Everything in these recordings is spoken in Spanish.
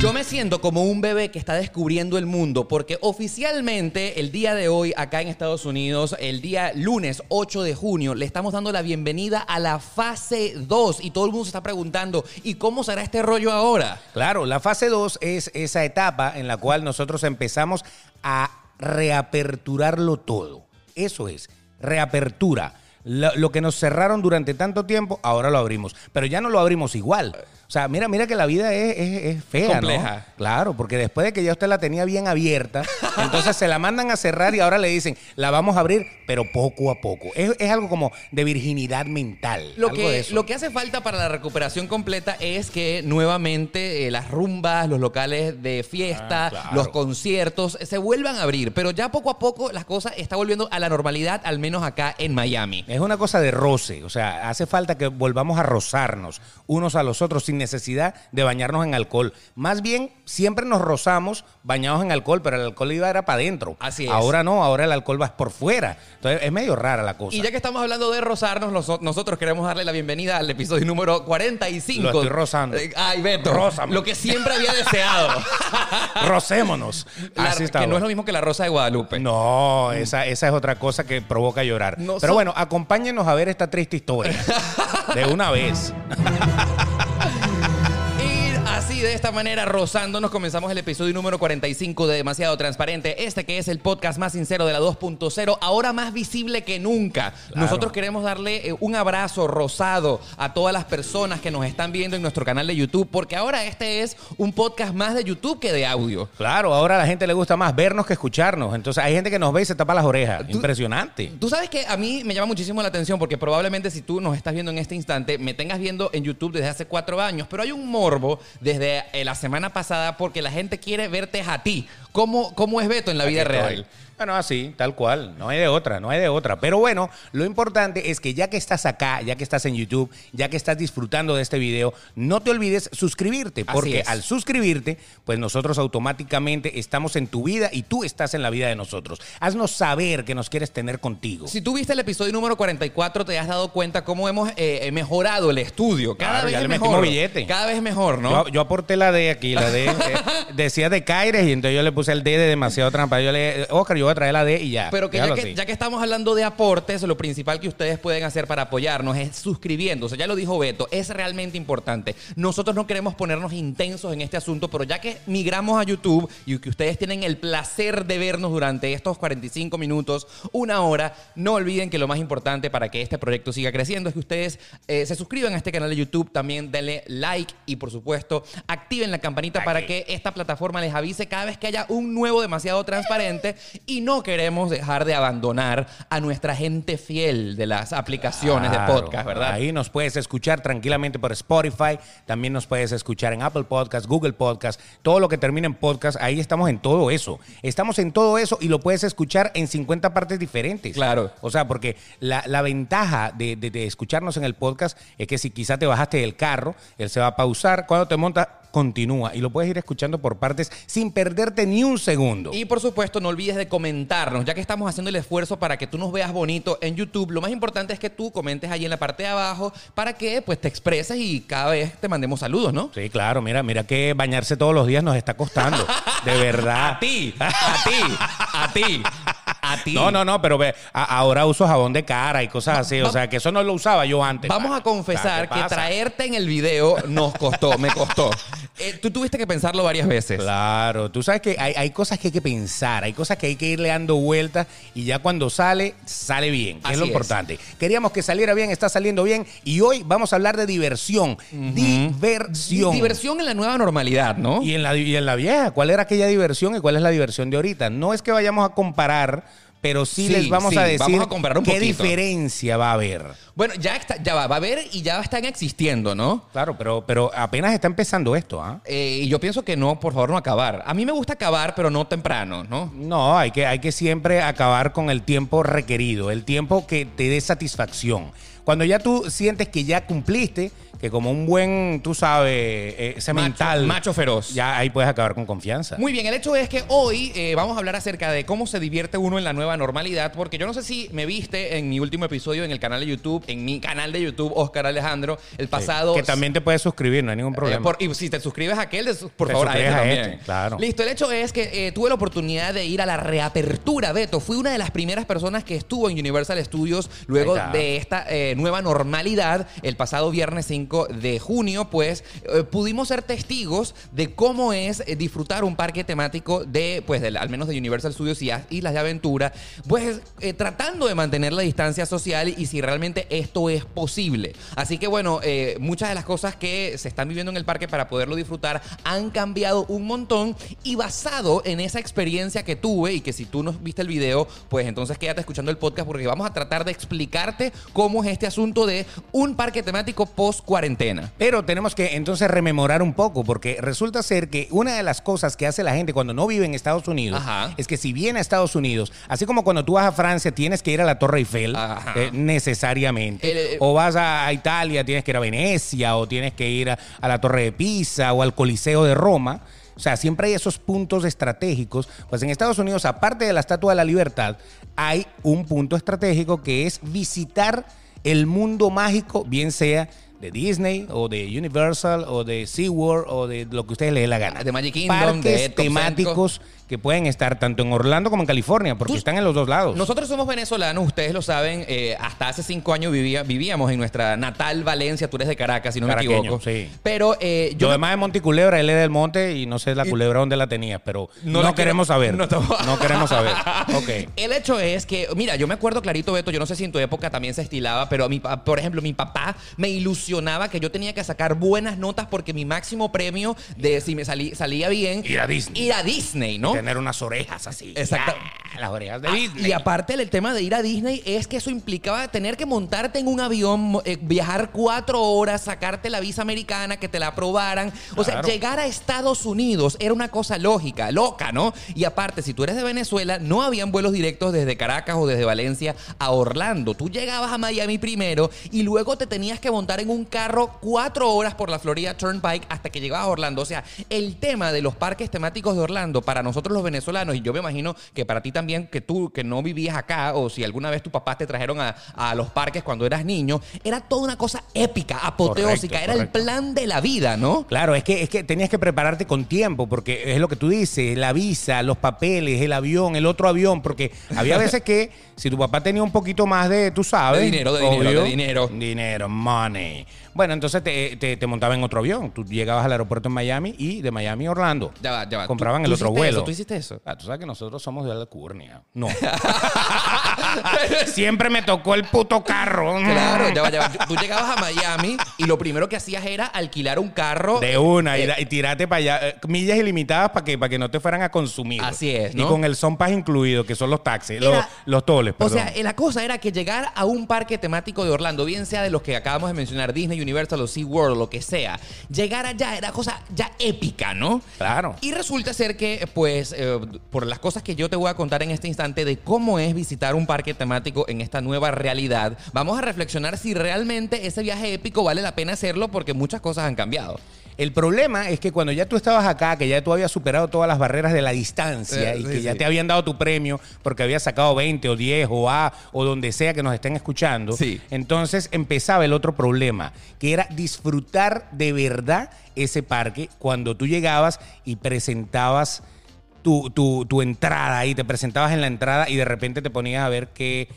Yo me siento como un bebé que está descubriendo el mundo porque oficialmente el día de hoy acá en Estados Unidos, el día lunes 8 de junio, le estamos dando la bienvenida a la fase 2 y todo el mundo se está preguntando, ¿y cómo será este rollo ahora? Claro, la fase 2 es esa etapa en la cual nosotros empezamos a reaperturarlo todo. Eso es, reapertura. Lo, que nos cerraron durante tanto tiempo, ahora lo abrimos. Pero ya no lo abrimos igual. O sea, mira, mira que la vida es, es- es fea, Compleja. ¿no? Claro, porque después de que ya usted la tenía bien abierta, entonces se la mandan a cerrar y ahora le dicen, la vamos a abrir, pero poco a poco. Es, es algo como de virginidad mental. Lo algo de que, eso. lo que hace falta para la recuperación completa es que nuevamente eh, las rumbas, los locales de fiesta, Ah, claro. los conciertos se vuelvan a abrir. Pero ya poco a poco las cosas están volviendo a la normalidad, al menos acá en Miami. Es una cosa de roce, o sea, hace falta que volvamos a rozarnos unos a los otros sin necesidad de bañarnos en alcohol. Más bien, siempre nos rozamos bañados en alcohol, pero el alcohol iba era para adentro. Así es. Ahora no, ahora el alcohol va por fuera. Entonces es medio rara la cosa. Y ya que estamos hablando de rozarnos, nosotros queremos darle la bienvenida al episodio número 45. Lo estoy rozando. Eh, Ay, Beto. Rózame. Lo que siempre había deseado. Rocémonos. La- Así que está. no es lo mismo que la rosa de Guadalupe. No, esa, esa es otra cosa que provoca llorar. No Pero so- bueno, acompáñenos a ver esta triste historia. De una vez. Y de esta manera, rozándonos, comenzamos el episodio número 45 de Demasiado Transparente. Este que es el podcast más sincero de la 2.0, ahora más visible que nunca. Nosotros queremos darle eh, un abrazo rosado a todas las personas que nos están viendo en nuestro canal de YouTube, porque ahora este es un podcast más de YouTube que de audio. Claro, ahora a la gente le gusta más vernos que escucharnos. Entonces hay gente que nos ve y se tapa las orejas. Impresionante. Tú sabes que a mí me llama muchísimo la atención porque probablemente si tú nos estás viendo en este instante, me tengas viendo en YouTube desde hace cuatro años, pero hay un morbo desde eh, la semana pasada porque la gente quiere verte a ti. ¿Cómo, cómo es Beto en la vida Aquí estoy. real? Bueno, así, tal cual. No hay de otra, no hay de otra. Pero bueno, lo importante es que ya que estás acá, ya que estás en YouTube, ya que estás disfrutando de este video, no te olvides suscribirte. Porque al suscribirte, pues nosotros automáticamente estamos en tu vida y tú estás en la vida de nosotros. Haznos saber que nos quieres tener contigo. Si tú viste el episodio número 44, te has dado cuenta cómo hemos eh, mejorado el estudio. Cada Claro, vez ya es le mejor. billete. Cada vez mejor, ¿no? Yo, yo aporté la D aquí, la D. eh, decía de Caires y entonces yo le puse el D de demasiado trampa. Yo le, Oscar, yo voy a traer la D y ya. Pero que ya, que estamos hablando de aportes, lo principal que ustedes pueden hacer para apoyarnos es suscribiéndose. Ya lo dijo Beto, es realmente importante. Nosotros no queremos ponernos intensos en este asunto, pero ya que migramos a YouTube y que ustedes tienen el placer de vernos durante estos 45 minutos, una hora, no olviden que lo más importante para que este proyecto siga creciendo es que ustedes eh, se suscriban a este canal de YouTube, también denle like y por supuesto activen la campanita para que esta plataforma les avise cada vez que haya un nuevo demasiado transparente y no queremos dejar de abandonar a nuestra gente fiel de las aplicaciones de podcast, ¿verdad? Ahí nos puedes escuchar tranquilamente por Spotify, también nos puedes escuchar en Apple Podcast, Google Podcast, todo lo que termina en podcast, ahí estamos en todo eso. Estamos en todo eso y lo puedes escuchar en 50 partes diferentes. Claro. O sea, porque la, la ventaja de, de- de escucharnos en el podcast es que si quizá te bajaste del carro, él se va a pausar, cuando te montas, continúa y lo puedes ir escuchando por partes sin perderte ni un segundo. Y por supuesto, no olvides de comentarnos, ya que estamos haciendo el esfuerzo para que tú nos veas bonito en YouTube. Lo más importante es que tú comentes ahí en la parte de abajo para que pues te expreses y cada vez te mandemos saludos, ¿no? Sí, claro, mira, mira que bañarse todos los días nos está costando. De verdad. A ti, a ti, a ti, a ti. No, no, no, pero ve, a- ahora uso jabón de cara y cosas así. O sea, que eso no lo usaba yo antes. Vamos a confesar ¿Qué que traerte en el video nos costó, me costó. Eh, tú tuviste que pensarlo varias veces. Claro, tú sabes que hay, hay cosas que hay que pensar, hay cosas que hay que irle dando vueltas y ya cuando sale, sale bien, que Así es lo es. importante. Queríamos que saliera bien, está saliendo bien y hoy vamos a hablar de diversión. Diversión. Diversión en la nueva normalidad, ¿no? Y en, la, y en la vieja, ¿cuál era aquella diversión y cuál es la diversión de ahorita? No es que vayamos a comparar, pero sí, Sí, les vamos sí, a decir vamos a comparar un qué poquito. diferencia va a haber. Bueno, ya está, ya va, va a haber y ya están existiendo, ¿no? Claro, pero, pero apenas está empezando esto, ¿ah? Eh, y yo pienso que no, por favor, no acabar. A mí me gusta acabar, pero no temprano, ¿no? No, hay que, hay que siempre acabar con el tiempo requerido, el tiempo que te dé satisfacción. Cuando ya tú sientes que ya cumpliste, que como un buen, tú sabes, eh, ese Macho- mental. macho feroz. Ya ahí puedes acabar con confianza. Muy bien, el hecho es que hoy eh, vamos a hablar acerca de cómo se divierte uno en la nueva normalidad, porque yo no sé si me viste en mi último episodio en el canal de YouTube, en mi canal de YouTube, Oscar Alejandro, el Sí. pasado... Que también te puedes suscribir, no hay ningún Eh, problema. por- y si te suscribes a aquel, por Te favor, a este también. este, claro. Listo, el hecho es que tuve la oportunidad de ir a la reapertura, Beto. Fui una de las primeras personas que estuvo en Universal Studios luego de esta nueva normalidad. El pasado viernes 5 de junio, pues eh, pudimos ser testigos de cómo es eh, disfrutar un parque temático de, pues, al menos de Universal Studios y Islas de Aventura, pues eh, tratando de mantener la distancia social y si realmente esto es posible. Así que bueno, muchas de las cosas que se están viviendo en el parque para poderlo disfrutar han cambiado un montón y basado en esa experiencia que tuve y que si tú no viste el video, pues entonces quédate escuchando el podcast porque vamos a tratar de explicarte cómo es este asunto de un parque temático post cuarentena. Pero tenemos que entonces rememorar un poco, porque resulta ser que una de las cosas que hace la gente cuando no vive en Estados Unidos Ajá. es que si viene a Estados Unidos, así como cuando tú vas a Francia tienes que ir a la Torre Eiffel, eh, necesariamente, El- el- o vas a, a Italia, tienes que ir a Venecia, o tienes que ir a, a la Torre de Pisa, o al Coliseo de Roma. O sea, siempre hay esos puntos estratégicos. Pues en Estados Unidos, aparte de la Estatua de la Libertad, hay un punto estratégico que es visitar el mundo mágico, bien sea de Disney o de Universal o de SeaWorld o de lo que ustedes les dé la gana. De Magic Kingdom, Parques de temáticos que pueden estar tanto en Orlando como en California, porque Tú- están en los dos lados. Nosotros somos venezolanos, ustedes lo saben, eh, hasta hace cinco años vivía- vivíamos en nuestra natal Valencia, tú eres de Caracas, si no me Caraqueño, equivoco. sí. Pero eh, Yo yo me- además de Monticulebra, él es del monte y no sé la culebra dónde la tenía, pero No queremos saber. no queremos saber. Ok. El hecho es que, mira, yo me acuerdo clarito, Beto, yo no sé si en tu época también se estilaba, pero a mi, por ejemplo, mi papá me ilusionaba que yo tenía que sacar buenas notas porque mi máximo premio de si me salí- salía bien... Ir a Disney. Ir a Disney, ¿no? Tener unas orejas así. Exacto. Ah, las orejas de Ah, Disney. Y aparte el tema de ir a Disney es que eso implicaba tener que montarte en un avión, eh, viajar cuatro horas, sacarte la visa americana, que te la aprobaran. O sea, llegar a Estados Unidos era una cosa lógica, loca, ¿no? Y aparte, si tú eres de Venezuela, no habían vuelos directos desde Caracas o desde Valencia a Orlando. Tú llegabas a Miami primero y luego te tenías que montar en un carro cuatro horas por la Florida Turnpike hasta que llegabas a Orlando. O sea, el tema de los parques temáticos de Orlando para nosotros los venezolanos, y yo me imagino que para ti también, que tú que no vivías acá, o si alguna vez tus papás te trajeron a, a los parques cuando eras niño, era toda una cosa épica, apoteósica, Correcto, era el plan de la vida, ¿no? Claro, es que, es que tenías que prepararte con tiempo, porque es lo que tú dices, la visa, los papeles, el avión, el otro avión, porque había veces que si tu papá tenía un poquito más de, tú sabes. De dinero, de dinero, de dinero. Dinero, money. Bueno, entonces te, te, te montaba en otro avión. Tú llegabas al aeropuerto en Miami y de Miami a Orlando. Ya va, ya va. Compraban ¿Tú- el otro hiciste vuelo. eso? ¿Tú hiciste eso? Ah, tú sabes que nosotros somos de alcurnia. No. Siempre me tocó el puto carro. Claro, ya va, ya va. Tú llegabas a Miami y lo primero que hacías era alquilar un carro. De una, y, Eh, da- y tirate para allá. eh, millas ilimitadas para que, para que no te fueran a consumir. Así es, Y ¿no? con el son pass incluido, que son los taxis, los, Era- los toles, O perdón. sea, eh, la cosa era que llegar a un parque temático de Orlando, bien sea de los que acabamos de mencionar, Disney, Universal o SeaWorld o lo que sea, llegar allá era cosa ya épica, ¿no? Claro. Y resulta ser que, pues, eh, por las cosas que yo te voy a contar en este instante de cómo es visitar un parque temático en esta nueva realidad, vamos a reflexionar si realmente ese viaje épico vale la pena hacerlo porque muchas cosas han cambiado. El problema es que cuando ya tú estabas acá, que ya tú habías superado todas las barreras de la distancia Eh, y sí, que ya sí. te habían dado tu premio porque habías sacado 20 o 10 o A o donde sea que nos estén escuchando, Sí. entonces empezaba el otro problema, que era disfrutar de verdad ese parque cuando tú llegabas y presentabas tu, tu, tu entrada y te presentabas en la entrada y de repente te ponías a ver que,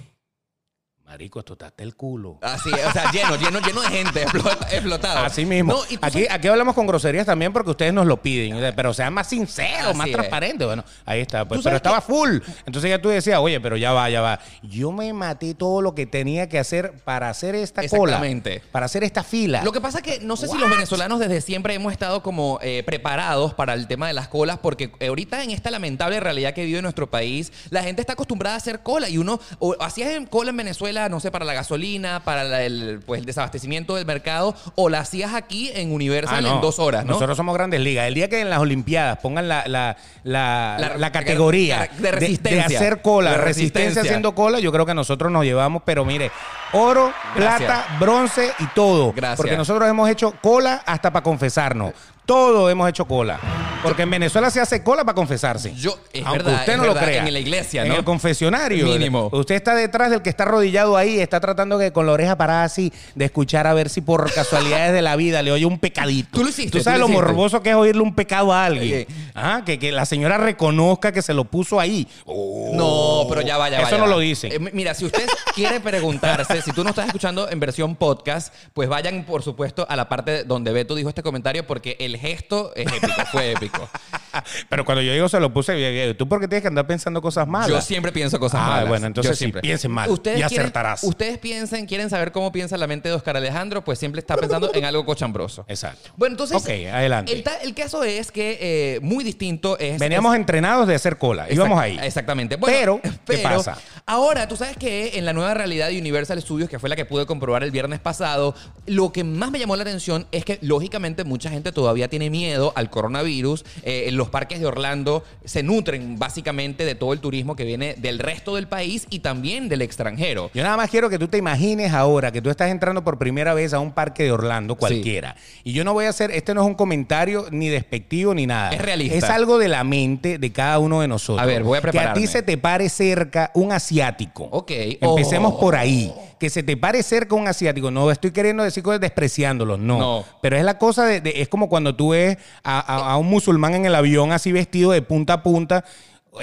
marico, esto está hasta el culo. Así, es, o sea, lleno, lleno, lleno de gente, explota- explotado. Así mismo. No, y tú aquí, aquí hablamos con groserías también porque ustedes nos lo piden, pero sean más sinceros, Así más es. transparentes. Bueno, ahí está. Pues, pero estaba full. Entonces ya tú decías, oye, pero ya va, ya va. Yo me maté todo lo que tenía que hacer para hacer esta cola. Exactamente. Para hacer esta fila. Lo que pasa es que no sé si los venezolanos desde siempre hemos estado como eh, preparados para el tema de las colas, porque ahorita en esta lamentable realidad que vive nuestro país, la gente está acostumbrada a hacer cola y uno o hacías cola en Venezuela No sé, para la gasolina, para la- el, pues, el desabastecimiento del mercado, o la hacías aquí en Universal Ah, no. en dos horas, ¿no? Nosotros somos grandes ligas. El día que en las Olimpiadas pongan la, la, la, categoría de- de resistencia. de, hacer cola, De resistencia. resistencia. haciendo cola, yo creo que nosotros nos llevamos, pero mire, oro, Gracias. plata, bronce y todo. Gracias. Porque nosotros hemos hecho cola hasta para confesarnos. Todo hemos hecho cola. Porque en Venezuela se hace cola para confesarse. Yo- es Aunque verdad, usted no lo crea. en la iglesia, En ¿no? el confesionario. Mínimo. Usted está detrás del que está arrodillado ahí, está tratando que con la oreja parada así de escuchar a ver si por casualidades de la vida le oye un pecadito. Tú lo hiciste, Tú sabes tú lo morboso que es oírle un pecado a alguien. Sí. Ah, que, que la señora reconozca que se lo puso ahí. Oh. No, pero ya vaya. Eso no lo dicen. mira, si usted quiere preguntarse, si tú no estás escuchando en versión podcast, pues vayan, por supuesto, a la parte donde Beto dijo este comentario, porque el gesto es épico, fue épico. Pero cuando yo digo se lo puse, eh, ¿tú por qué tienes que andar pensando cosas malas? Yo siempre pienso cosas Ah, malas. bueno, entonces Yo sí, siempre. piensen mal Ustedes y quieren- acertarás. Ustedes piensen, quieren saber cómo piensa la mente de Oscar Alejandro, pues siempre está pensando en algo cochambroso. Exacto. Bueno, entonces. Ok, adelante. El, caso es que eh, muy distinto es. Veníamos es- entrenados de hacer cola. Íbamos Exact- ahí. Exactamente. Bueno, Pero, ¿qué pasa? Ahora, tú sabes que en la nueva realidad de Universal Studios, que fue la que pude comprobar el viernes pasado, lo que más me llamó la atención es que, lógicamente, mucha gente todavía tiene miedo al coronavirus. Eh, los parques de Orlando se nutren básicamente de todo el turismo que viene del resto del país y también del extranjero. Yo nada más quiero que tú te imagines ahora que tú estás entrando por primera vez a un parque de Orlando cualquiera. Y yo no voy a hacer, este no es un comentario ni despectivo ni nada. Es realista. Es algo de la mente de cada uno de nosotros. A ver, voy a Que a prepararme. ti se te pare cerca un asiático. Ok. Empecemos Oh. por ahí. Que se te pare cerca un asiático. No estoy queriendo decir cosas despreciándolos, no. No. Pero es la cosa de, de- es como cuando tú ves a, a- a un musulmán en el avión así vestido de punta a punta.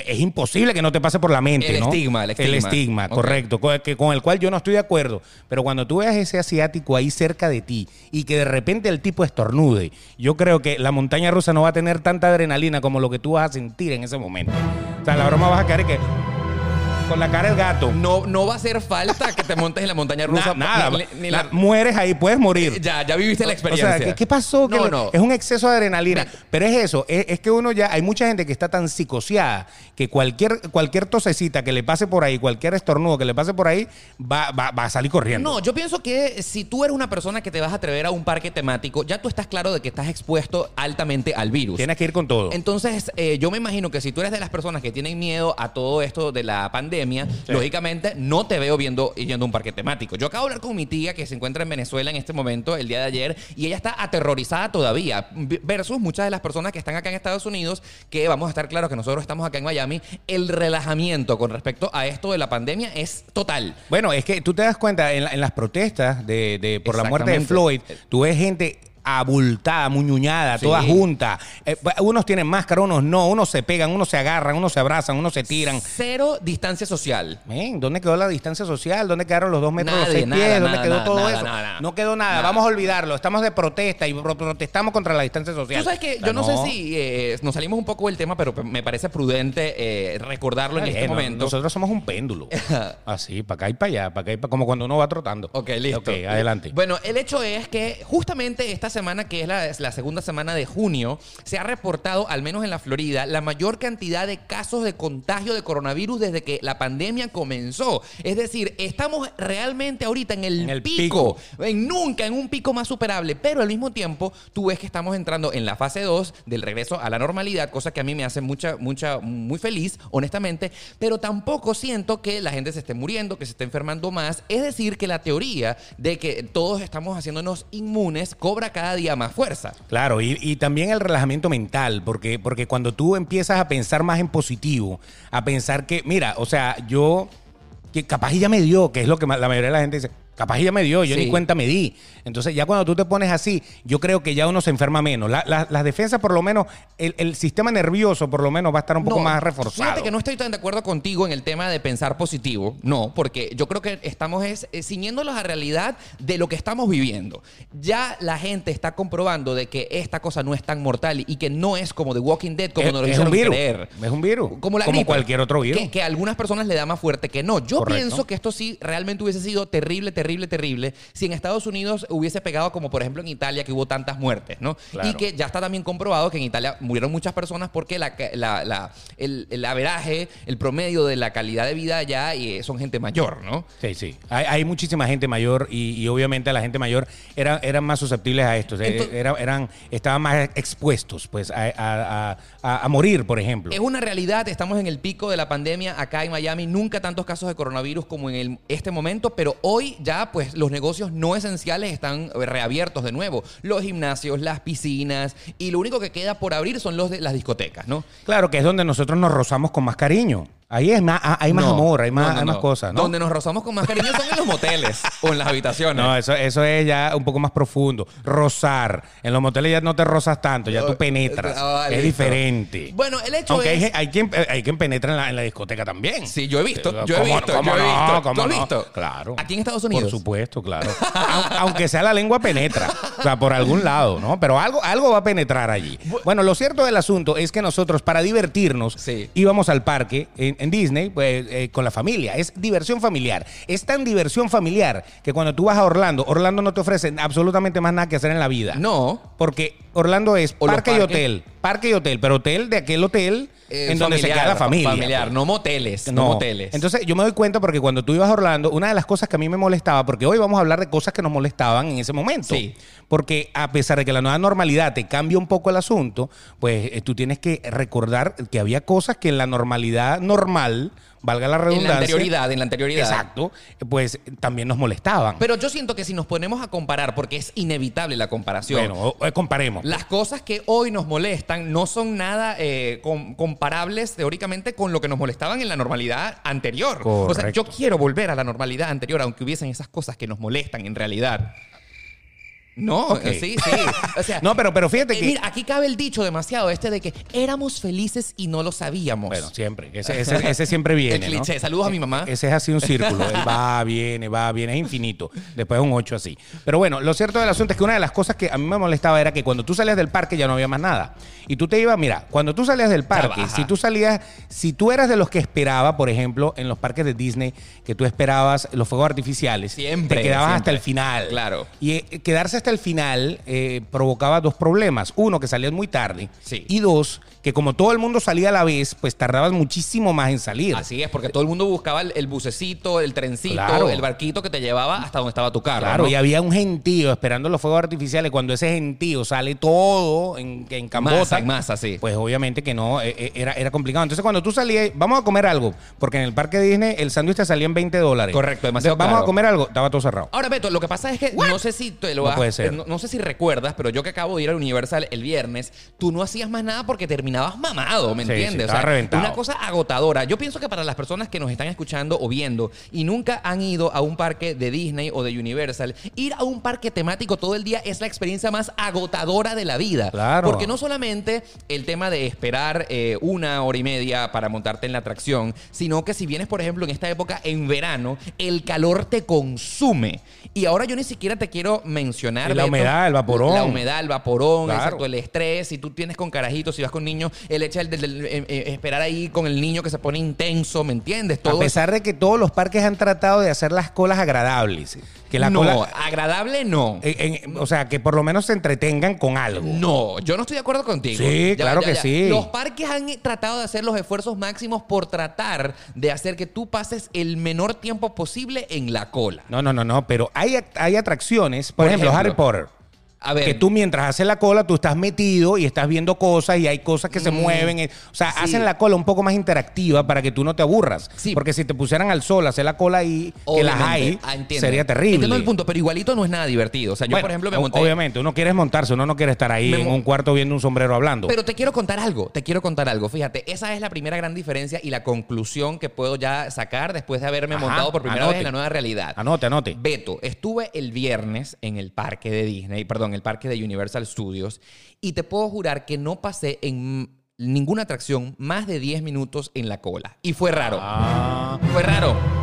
Es imposible que no te pase por la mente, El ¿no? estigma, el estigma. El estigma, correcto. Con, que, con el cual yo no estoy de acuerdo. Pero cuando tú veas ese asiático ahí cerca de ti y que de repente el tipo estornude, yo creo que la montaña rusa no va a tener tanta adrenalina como lo que tú vas a sentir en ese momento. O sea, la broma vas a quedar que con la cara del gato. No, no va a hacer falta que te montes en la montaña rusa. Na- nada. ni- la- mueres ahí, puedes morir. ya, ya viviste la O experiencia. sea, ¿qué, qué pasó? No. Es un exceso de adrenalina. Pero es eso, es, es que uno ya, hay mucha gente que está tan psicoseada que cualquier, cualquier tosecita que le pase por ahí, cualquier estornudo que le pase por ahí, va, va, va a salir corriendo. No, yo pienso que si tú eres una persona que te vas a atrever a un parque temático, ya tú estás claro de que estás expuesto altamente al virus. Tienes que ir con todo. Entonces, eh, yo me imagino que si tú eres de las personas que tienen miedo a todo esto de la pandemia, lógicamente no te veo viendo yendo a un parque temático. Yo acabo de hablar con mi tía que se encuentra en Venezuela en este momento, el día de ayer, y ella está aterrorizada todavía, versus muchas de las personas que están acá en Estados Unidos, que vamos a estar claros que nosotros estamos acá en Miami, el relajamiento con respecto a esto de la pandemia es total. Bueno, es que tú te das cuenta en, la- en las protestas de, de- por la muerte de. Floyd, tú ves gente abultada, muñuñada, Sí. toda junta. Eh, unos tienen máscara, unos no, unos se pegan, unos se agarran, unos se abrazan, unos se tiran. Cero distancia social. ¿Dónde quedó la distancia social? ¿Dónde quedaron los dos metros, los Nadie, seis nada, pies? ¿Dónde nada, quedó nada, todo eso? nada. no quedó nada. Vamos a olvidarlo. Estamos de protesta y pro- protestamos contra la distancia social. Tú sabes que yo no, sé si eh, nos salimos un poco del tema, pero me parece prudente eh, recordarlo en este momento. Nosotros somos un péndulo. Así, para acá y para allá, para acá y para como cuando uno va trotando. Ok, listo. Ok, adelante. Bueno, el hecho es que justamente esta semana, que es la, segunda semana de junio, se ha reportado, al menos en la Florida, la mayor cantidad de casos de contagio de coronavirus desde que la pandemia comenzó. Es decir, estamos realmente ahorita en el, En el pico, en nunca en un pico más superable, pero al mismo tiempo tú ves que estamos entrando en la fase 2 del regreso a la normalidad, cosa que a mí me hace mucha, mucha, muy feliz, honestamente, pero tampoco siento que la gente se esté muriendo, que se esté enfermando más. Es decir, que la teoría de que todos estamos haciéndonos inmunes cobra cada día más fuerza. Claro, y, y también el relajamiento mental, porque, porque cuando tú empiezas a pensar más en positivo, a pensar que, mira, o sea, yo, que capaz ya me dio, que es lo que la mayoría de la gente dice, capaz ya me dio, yo Sí. ni cuenta me di. Entonces ya cuando tú te pones así, yo creo que ya uno se enferma menos. La- la- las defensas, por lo menos, el, el sistema nervioso, por lo menos, va a estar un poco No, más reforzado. Fíjate que no estoy tan de acuerdo contigo en el tema de pensar positivo, no, porque yo creo que estamos es, eh, ciñéndolos a realidad de lo que estamos viviendo. Ya la gente está comprobando de que esta cosa no es tan mortal y que no es como The Walking Dead, como es, nos lo es hicieron un virus. creer. Es un virus. Como la como gripe, cualquier otro virus. Que, que a algunas personas le da más fuerte que no. Yo Correcto. pienso que esto sí realmente hubiese sido terrible, terrible terrible, terrible si en Estados Unidos hubiese pegado como por ejemplo en Italia que hubo tantas muertes, ¿no? Claro. Y que ya está también comprobado que en Italia murieron muchas personas porque la, la- la- el, el averaje, el promedio de la calidad de vida allá y son gente mayor, ¿no? Sí, sí. Hay, hay muchísima gente mayor y, y obviamente la gente mayor era, eran más susceptibles a esto. Entonces- era- eran, estaban más expuestos pues, a, a- a- a- a morir, por ejemplo. Es una realidad, estamos en el pico de la pandemia acá en Miami, nunca tantos casos de coronavirus como en el- este momento, pero hoy ya pues los negocios no esenciales están eh, reabiertos de nuevo, los gimnasios, las piscinas y lo único que queda por abrir son los de las discotecas, ¿no? Claro que es donde nosotros nos rozamos con más cariño. Ahí es más, ah, hay más No, amor, hay más, no, no, hay más cosas, ¿no? Donde nos rozamos con más cariño son en los moteles o en las habitaciones. No, eso, eso es ya un poco más profundo. Rozar. En los moteles ya no te rozas tanto, ya tú penetras. Ah, es listo. diferente. Bueno, el hecho Aunque hay, es... gen- hay quien, hay quien penetra en la, en la discoteca también. Sí, yo he visto, yo he ¿Cómo- visto, cómo yo he no? visto. ¿Cómo ¿Tú has no? visto? Claro. Aquí en Estados Unidos. Por supuesto, claro. Au- Aunque sea la lengua penetra. O sea, por algún lado, ¿no? Pero algo, algo va a penetrar allí. Bueno, lo cierto del asunto es que nosotros, para divertirnos, Sí. íbamos al parque en, en Disney pues, eh, con la familia. Es diversión familiar. Es tan diversión familiar que cuando tú vas a Orlando, Orlando no te ofrece absolutamente más nada que hacer en la vida. No. Porque Orlando es O parque y hotel. Parque y hotel. Pero hotel de aquel hotel eh, en donde se queda la familia. Familiar, no moteles, no, moteles. Entonces yo me doy cuenta porque cuando tú ibas a Orlando, una de las cosas que a mí me molestaba, porque hoy vamos a hablar de cosas que nos molestaban en ese momento. Sí. Porque a pesar de que la nueva normalidad te cambia un poco el asunto, pues eh, tú tienes que recordar que había cosas que en la normalidad normal, valga la en redundancia. la anterioridad, en la anterioridad. Exacto, pues también nos molestaban. Pero yo siento que si nos ponemos a comparar, porque es inevitable la comparación, bueno, o comparemos. las cosas que hoy nos molestan no son nada eh, com- comparables teóricamente con lo que nos molestaban en la normalidad anterior. O sea, yo Correcto. quiero volver a la normalidad anterior, aunque hubiesen esas cosas que nos molestan en realidad. No, Ok. sí, sí. O sea, No, pero, pero fíjate eh, que... mira, aquí cabe el dicho demasiado este de que éramos felices y no lo sabíamos. Bueno, siempre. Ese, ese- ese siempre viene. El. Saludos a mi mamá. Ese es así un círculo. Él va, viene, va, viene, es infinito. Después un 8 así. Pero bueno, lo cierto del asunto es que una de las cosas que a mí me molestaba era que cuando tú salías del parque ya no había más nada. Y tú te ibas, mira, cuando tú salías del parque, si tú salías, si tú eras de los que esperaba, por ejemplo, en los parques de Disney, que tú esperabas los fuegos artificiales, Siempre, te quedabas hasta el final. Claro. Y eh, quedarse hasta el final eh, provocaba dos problemas. Uno, que salías muy tarde. Sí. Y dos, que como todo el mundo salía a la vez, pues tardabas muchísimo más en salir. Así es, porque todo el mundo buscaba el, el bucecito, el trencito, Claro. el barquito que te llevaba hasta donde estaba tu carro. Claro, ¿no? y había un gentío esperando los fuegos artificiales. Cuando ese gentío sale todo en, en cambota, Masa, en masa, sí. pues obviamente que no, eh, eh, era, era complicado. Entonces cuando tú salías, vamos a comer algo, porque en el parque Disney el sándwich te salía en 20 dólares. Correcto, demasiado Vamos caro. a comer algo, estaba todo cerrado. Ahora, Beto, lo que pasa es que no sé si te lo No has- ser. No, no sé si recuerdas, pero yo que acabo de ir al Universal el viernes, tú no hacías más nada porque terminabas mamado, ¿me Sí, sí, entiendes? estaba reventado. una cosa agotadora. Yo pienso que para las personas que nos están escuchando o viendo y nunca han ido a un parque de Disney o de Universal, ir a un parque temático todo el día es la experiencia más agotadora de la vida. Claro. Porque no solamente el tema de esperar eh, una hora y media para montarte en la atracción, sino que si vienes, por ejemplo, en esta época en verano, el calor te consume. Y ahora yo ni siquiera te quiero mencionar. Y la Beto, humedad, el vaporón. La humedad, el vaporón, Claro. exacto, el estrés. Si tú tienes con carajitos, si vas con niños, el hecho del- eh, eh, esperar ahí con el niño que se pone intenso, ¿me entiendes? a pesar de que todos los parques han tratado de hacer las colas agradables. Que la no, cola, agradable no. en- en- o sea, que por lo menos se entretengan con algo. No, yo no estoy de acuerdo contigo. Sí, claro que sí. Los parques han tratado de hacer los esfuerzos máximos por tratar de hacer que tú pases el menor tiempo posible en la cola. No, no, no, no, pero hay, hay atracciones, por, Por ejemplo, ejemplo, Harry Potter. A ver. Que tú mientras haces la cola, tú estás metido y estás viendo cosas y hay cosas que se mueven. eh, O sea, Mm, sí. hacen la cola un poco más interactiva para que tú no te aburras. Sí. Porque si te pusieran al sol hacer la cola ahí, que las hay, Obviamente. Ah, sería terrible. Entiendo el punto, pero igualito no es nada divertido. O sea, yo, Bueno, por ejemplo, me monté. Obviamente, uno quiere montarse, uno no quiere estar ahí Me en un cuarto viendo un sombrero hablando. Pero te quiero contar algo, te quiero contar algo. Fíjate, esa es la primera gran diferencia y la conclusión que puedo ya sacar después de haberme Ajá, montado por primera anote. vez en la nueva realidad. anote, anote. Beto, estuve el viernes en el parque de Disney, perdón, el parque de Universal Studios, y te puedo jurar que no pasé en ninguna atracción más de 10 minutos en la cola. Y fue raro. Ah. Fue raro.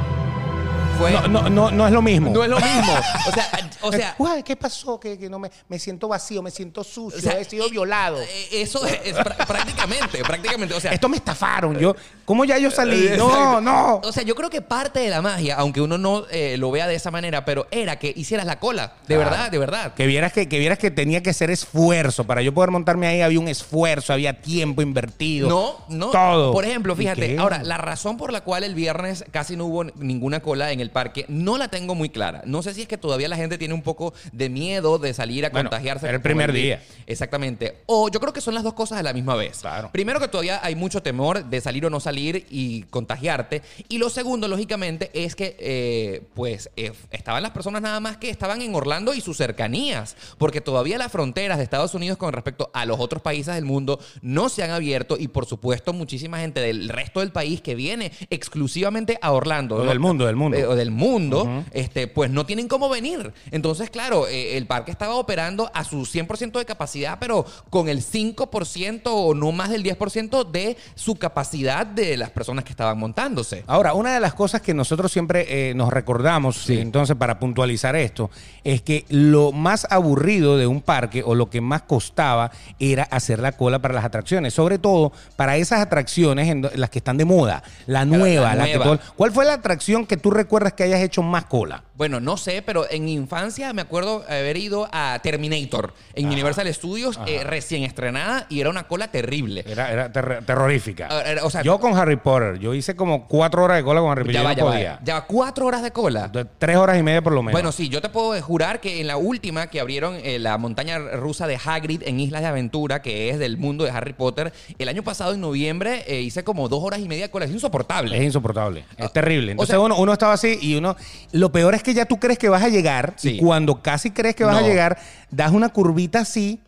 Fue... No, no, no, no es lo mismo. No es lo mismo. O sea, o sea, Uy, ¿qué pasó? Que, que no me, me siento vacío, me siento sucio, o sea, he sido eh, violado. eh, Eso es, es prá- prácticamente, prácticamente. O sea, Esto me estafaron. Yo, ¿Cómo ya yo salí? Eh, No, no. O sea, yo creo que parte de la magia, aunque uno no eh, lo vea de esa manera, pero era que hicieras la cola. De verdad, de verdad. Que vieras que, que vieras que tenía que ser esfuerzo. Para yo poder montarme ahí había un esfuerzo, había tiempo invertido. No, no. Todo. Por ejemplo, ¿Y fíjate, ahora, la razón por la cual el viernes casi no hubo ninguna cola en el parque, no la tengo muy clara. No sé si es que todavía la gente tiene un poco de miedo de salir a Bueno, contagiarse. era el primer día. Exactamente. O yo creo que son las dos cosas a la misma vez. Claro. Primero que todavía hay mucho temor de salir o no salir y contagiarte. Y lo segundo, lógicamente, es que eh, pues eh, estaban las personas nada más que estaban en Orlando y sus cercanías. Porque todavía las fronteras de Estados Unidos con respecto a los otros países del mundo no se han abierto. Y por supuesto, muchísima gente del resto del país que viene exclusivamente a Orlando. Del mundo, del mundo. Eh, o del mundo, este, pues no tienen cómo venir. Entonces, claro, eh, el parque estaba operando a su 100% de capacidad, pero con el 5% o no más del 10% de su capacidad de las personas que estaban montándose. Ahora, una de las cosas que nosotros siempre eh, nos recordamos, Sí. entonces para puntualizar esto, es que lo más aburrido de un parque o lo que más costaba era hacer la cola para las atracciones, sobre todo para esas atracciones en las que están de moda, la nueva, la que nueva. todo- ¿Cuál fue la atracción que tú recuerdas que hayas hecho más cola? Bueno, no sé, pero en infancia me acuerdo haber ido a Terminator en Universal Studios eh, recién estrenada y era una cola terrible. Era, era ter- terrorífica. Ah, era- o sea- yo con Harry Potter, yo hice como cuatro horas de cola con Harry Potter. Ya yo va, no ya va, podía. ya va, cuatro horas de cola. De- Tres horas y media por lo menos. Bueno, sí, yo te puedo jurar que en la última que abrieron eh, la montaña rusa de Hagrid en Islas de Aventura, que es del mundo de Harry Potter, el año pasado en noviembre eh, hice como dos horas y media de cola. Es insoportable. Es insoportable. Es terrible. Entonces sea- uno, uno estaba así y uno... Lo peor es que ya tú crees que vas a llegar Sí. y cuando casi crees que vas a llegar, das una curvita así.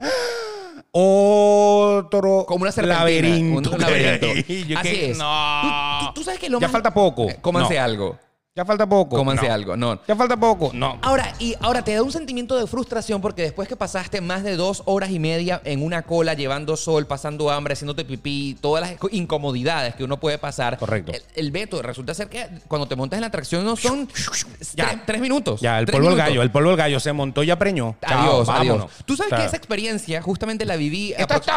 Otro Como una laberinto. Un, laberinto. Así que, es. No. Tú, tú- tú sabes que lo Ya más- falta poco. Eh, Cómanse No. algo. Ya falta poco. Cómanse No. algo. No. Ya falta poco. No. Ahora, y ahora te da un sentimiento de frustración porque después que pasaste más de dos horas y media en una cola, llevando sol, pasando hambre, haciéndote pipí, todas las co- incomodidades que uno puede pasar. Correcto. El, el veto resulta ser que cuando te montas en la atracción no son Ya. tres, tres minutos. Ya, el polvo del gallo. El polvo del gallo se montó y preñó. Chao, Adiós, vámonos. adiós. Tú sabes O sea, que esa experiencia justamente la viví. Esto es todo.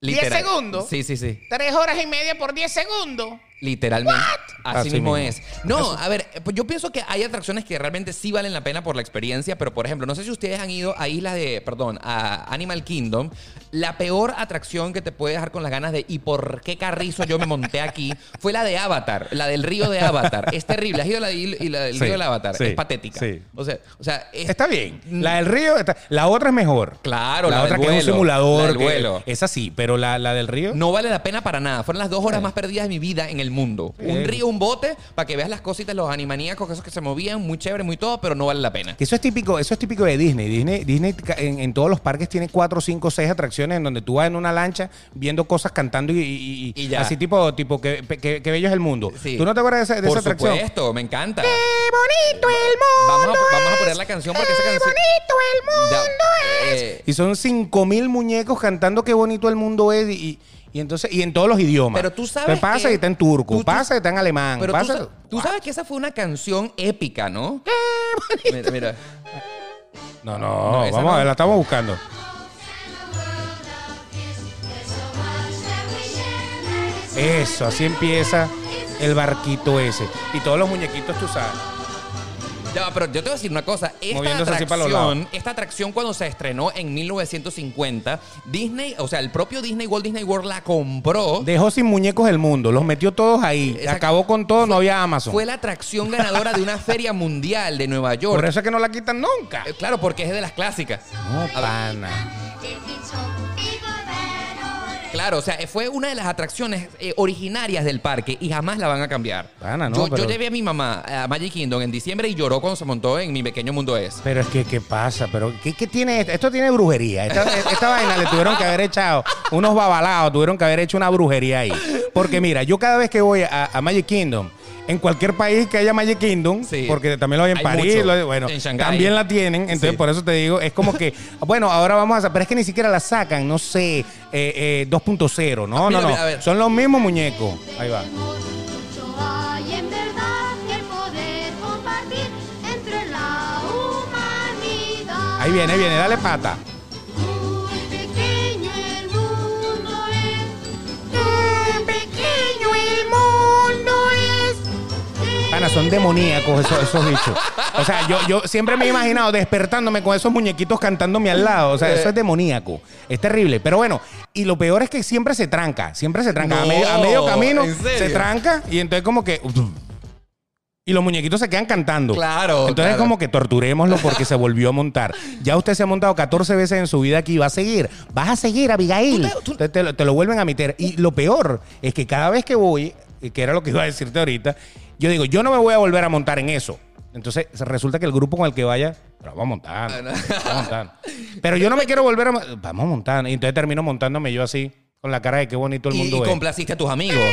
literal- 10 segundos. Sí, sí, sí. Tres horas y media por 10 segundos. Literalmente. Así, Así mismo, mismo. es. No, a ver, pues yo pienso que hay atracciones que realmente sí valen la pena por la experiencia, pero por ejemplo, no sé si ustedes han ido a islas de, perdón, a Animal Kingdom. La peor atracción que te puede dejar con las ganas de ¿y por qué carrizo yo me monté aquí? Fue la de Avatar, la del río de Avatar. Es terrible. ¿Has ido la, de- y la del Sí, río del Avatar? sí, es patética. sí. O sea, o sea es- Está bien. La del río, está- la otra es mejor. Claro, la, la otra del que es un simulador. la del que- vuelo. Esa sí, pero la, la del río. No vale la pena para nada. Fueron las dos horas más perdidas de mi vida en el mundo. Un río, un bote, para que veas las cositas, los animaníacos, esos que se movían, muy chévere, muy todo, pero no vale la pena. Eso es típico, eso es típico de Disney. Disney, Disney en todos los parques tiene cuatro, cinco, seis atracciones en donde tú vas en una lancha viendo cosas cantando y, y- y- Y así tipo, tipo que, que- que bello es el mundo. Sí. ¿Tú no te acuerdas de esa, de Por esa atracción? supuesto, me encanta. ¡Qué bonito el mundo! Vamos a, vamos a es! poner la canción porque esa ¡Qué canción. bonito el mundo Ya, es! eh, Y son cinco mil muñecos cantando qué bonito el mundo es y, y- entonces y en todos los idiomas. Pero tú sabes Te pasa que- y está en turco, tú- tú- pasa y está en alemán, pero tú, pasa. sa- tú sabes que esa fue una canción épica, ¿no? Mira, mira. No, no, No, vamos no. a ver, la estamos buscando. Eso, así empieza el barquito ese. Y todos los muñequitos, tú sabes. Ya, va, pero yo te voy a decir una cosa. Esta Moviéndose así para los atracción, esta atracción cuando se estrenó en 1950, Disney, o sea, el propio Disney Walt Disney World la compró. Dejó sin muñecos el mundo, los metió todos ahí. Exacto. Acabó con todo, no había Amazon. Fue la atracción ganadora de una feria mundial de Nueva York. Por eso es que no la quitan nunca. Eh, Claro, porque es de las clásicas. No, A ver, pana. Claro, o sea, fue una de las atracciones eh, originarias del parque y jamás la van a cambiar. No, yo, llevé a mi mamá a Magic Kingdom en diciembre y lloró cuando se montó en Mi Pequeño Mundo Es. Pero es que, ¿qué pasa? Pero, ¿qué, qué tiene esto? Esto tiene brujería. Esta, esta vaina le tuvieron que haber echado unos babalados, tuvieron que haber hecho una brujería ahí. Porque mira, yo cada vez que voy a, a Magic Kingdom, en cualquier país que haya Magic Kingdom, porque también lo hay en París, bueno, también la tienen, entonces por eso te digo, es como que, bueno, ahora vamos a, pero es que ni siquiera la sacan, no sé, eh, eh, 2.0, no, no, no, no, son los mismos muñecos, ahí va. Ahí viene, ahí viene, dale pata. Son demoníacos esos, esos bichos. O sea, yo, yo siempre me he imaginado despertándome con esos muñequitos cantándome al lado. O sea, eso es demoníaco. Es terrible. Pero bueno, y lo peor es que siempre se tranca. Siempre se tranca. a, medio, a medio camino se tranca y entonces como que... Y los muñequitos se quedan cantando. Claro, Entonces claro. como que torturémoslo porque se volvió a montar. Ya usted se ha montado 14 veces en su vida aquí. Va a seguir. Vas a seguir, Abigail. Tú te- tú- Entonces te, lo- te lo vuelven a meter. Y lo peor es que cada vez que voy, que era lo que iba a decirte ahorita, yo digo, yo no me voy a volver a montar en eso. Entonces resulta que el grupo con el que vaya, pero vamos a montar. Ah, vamos a montar. Pero yo no me quiero volver a mo- Vamos a montar. Y entonces termino montándome yo así, con la cara de qué bonito el Y, mundo y es. complaciste a tus amigos.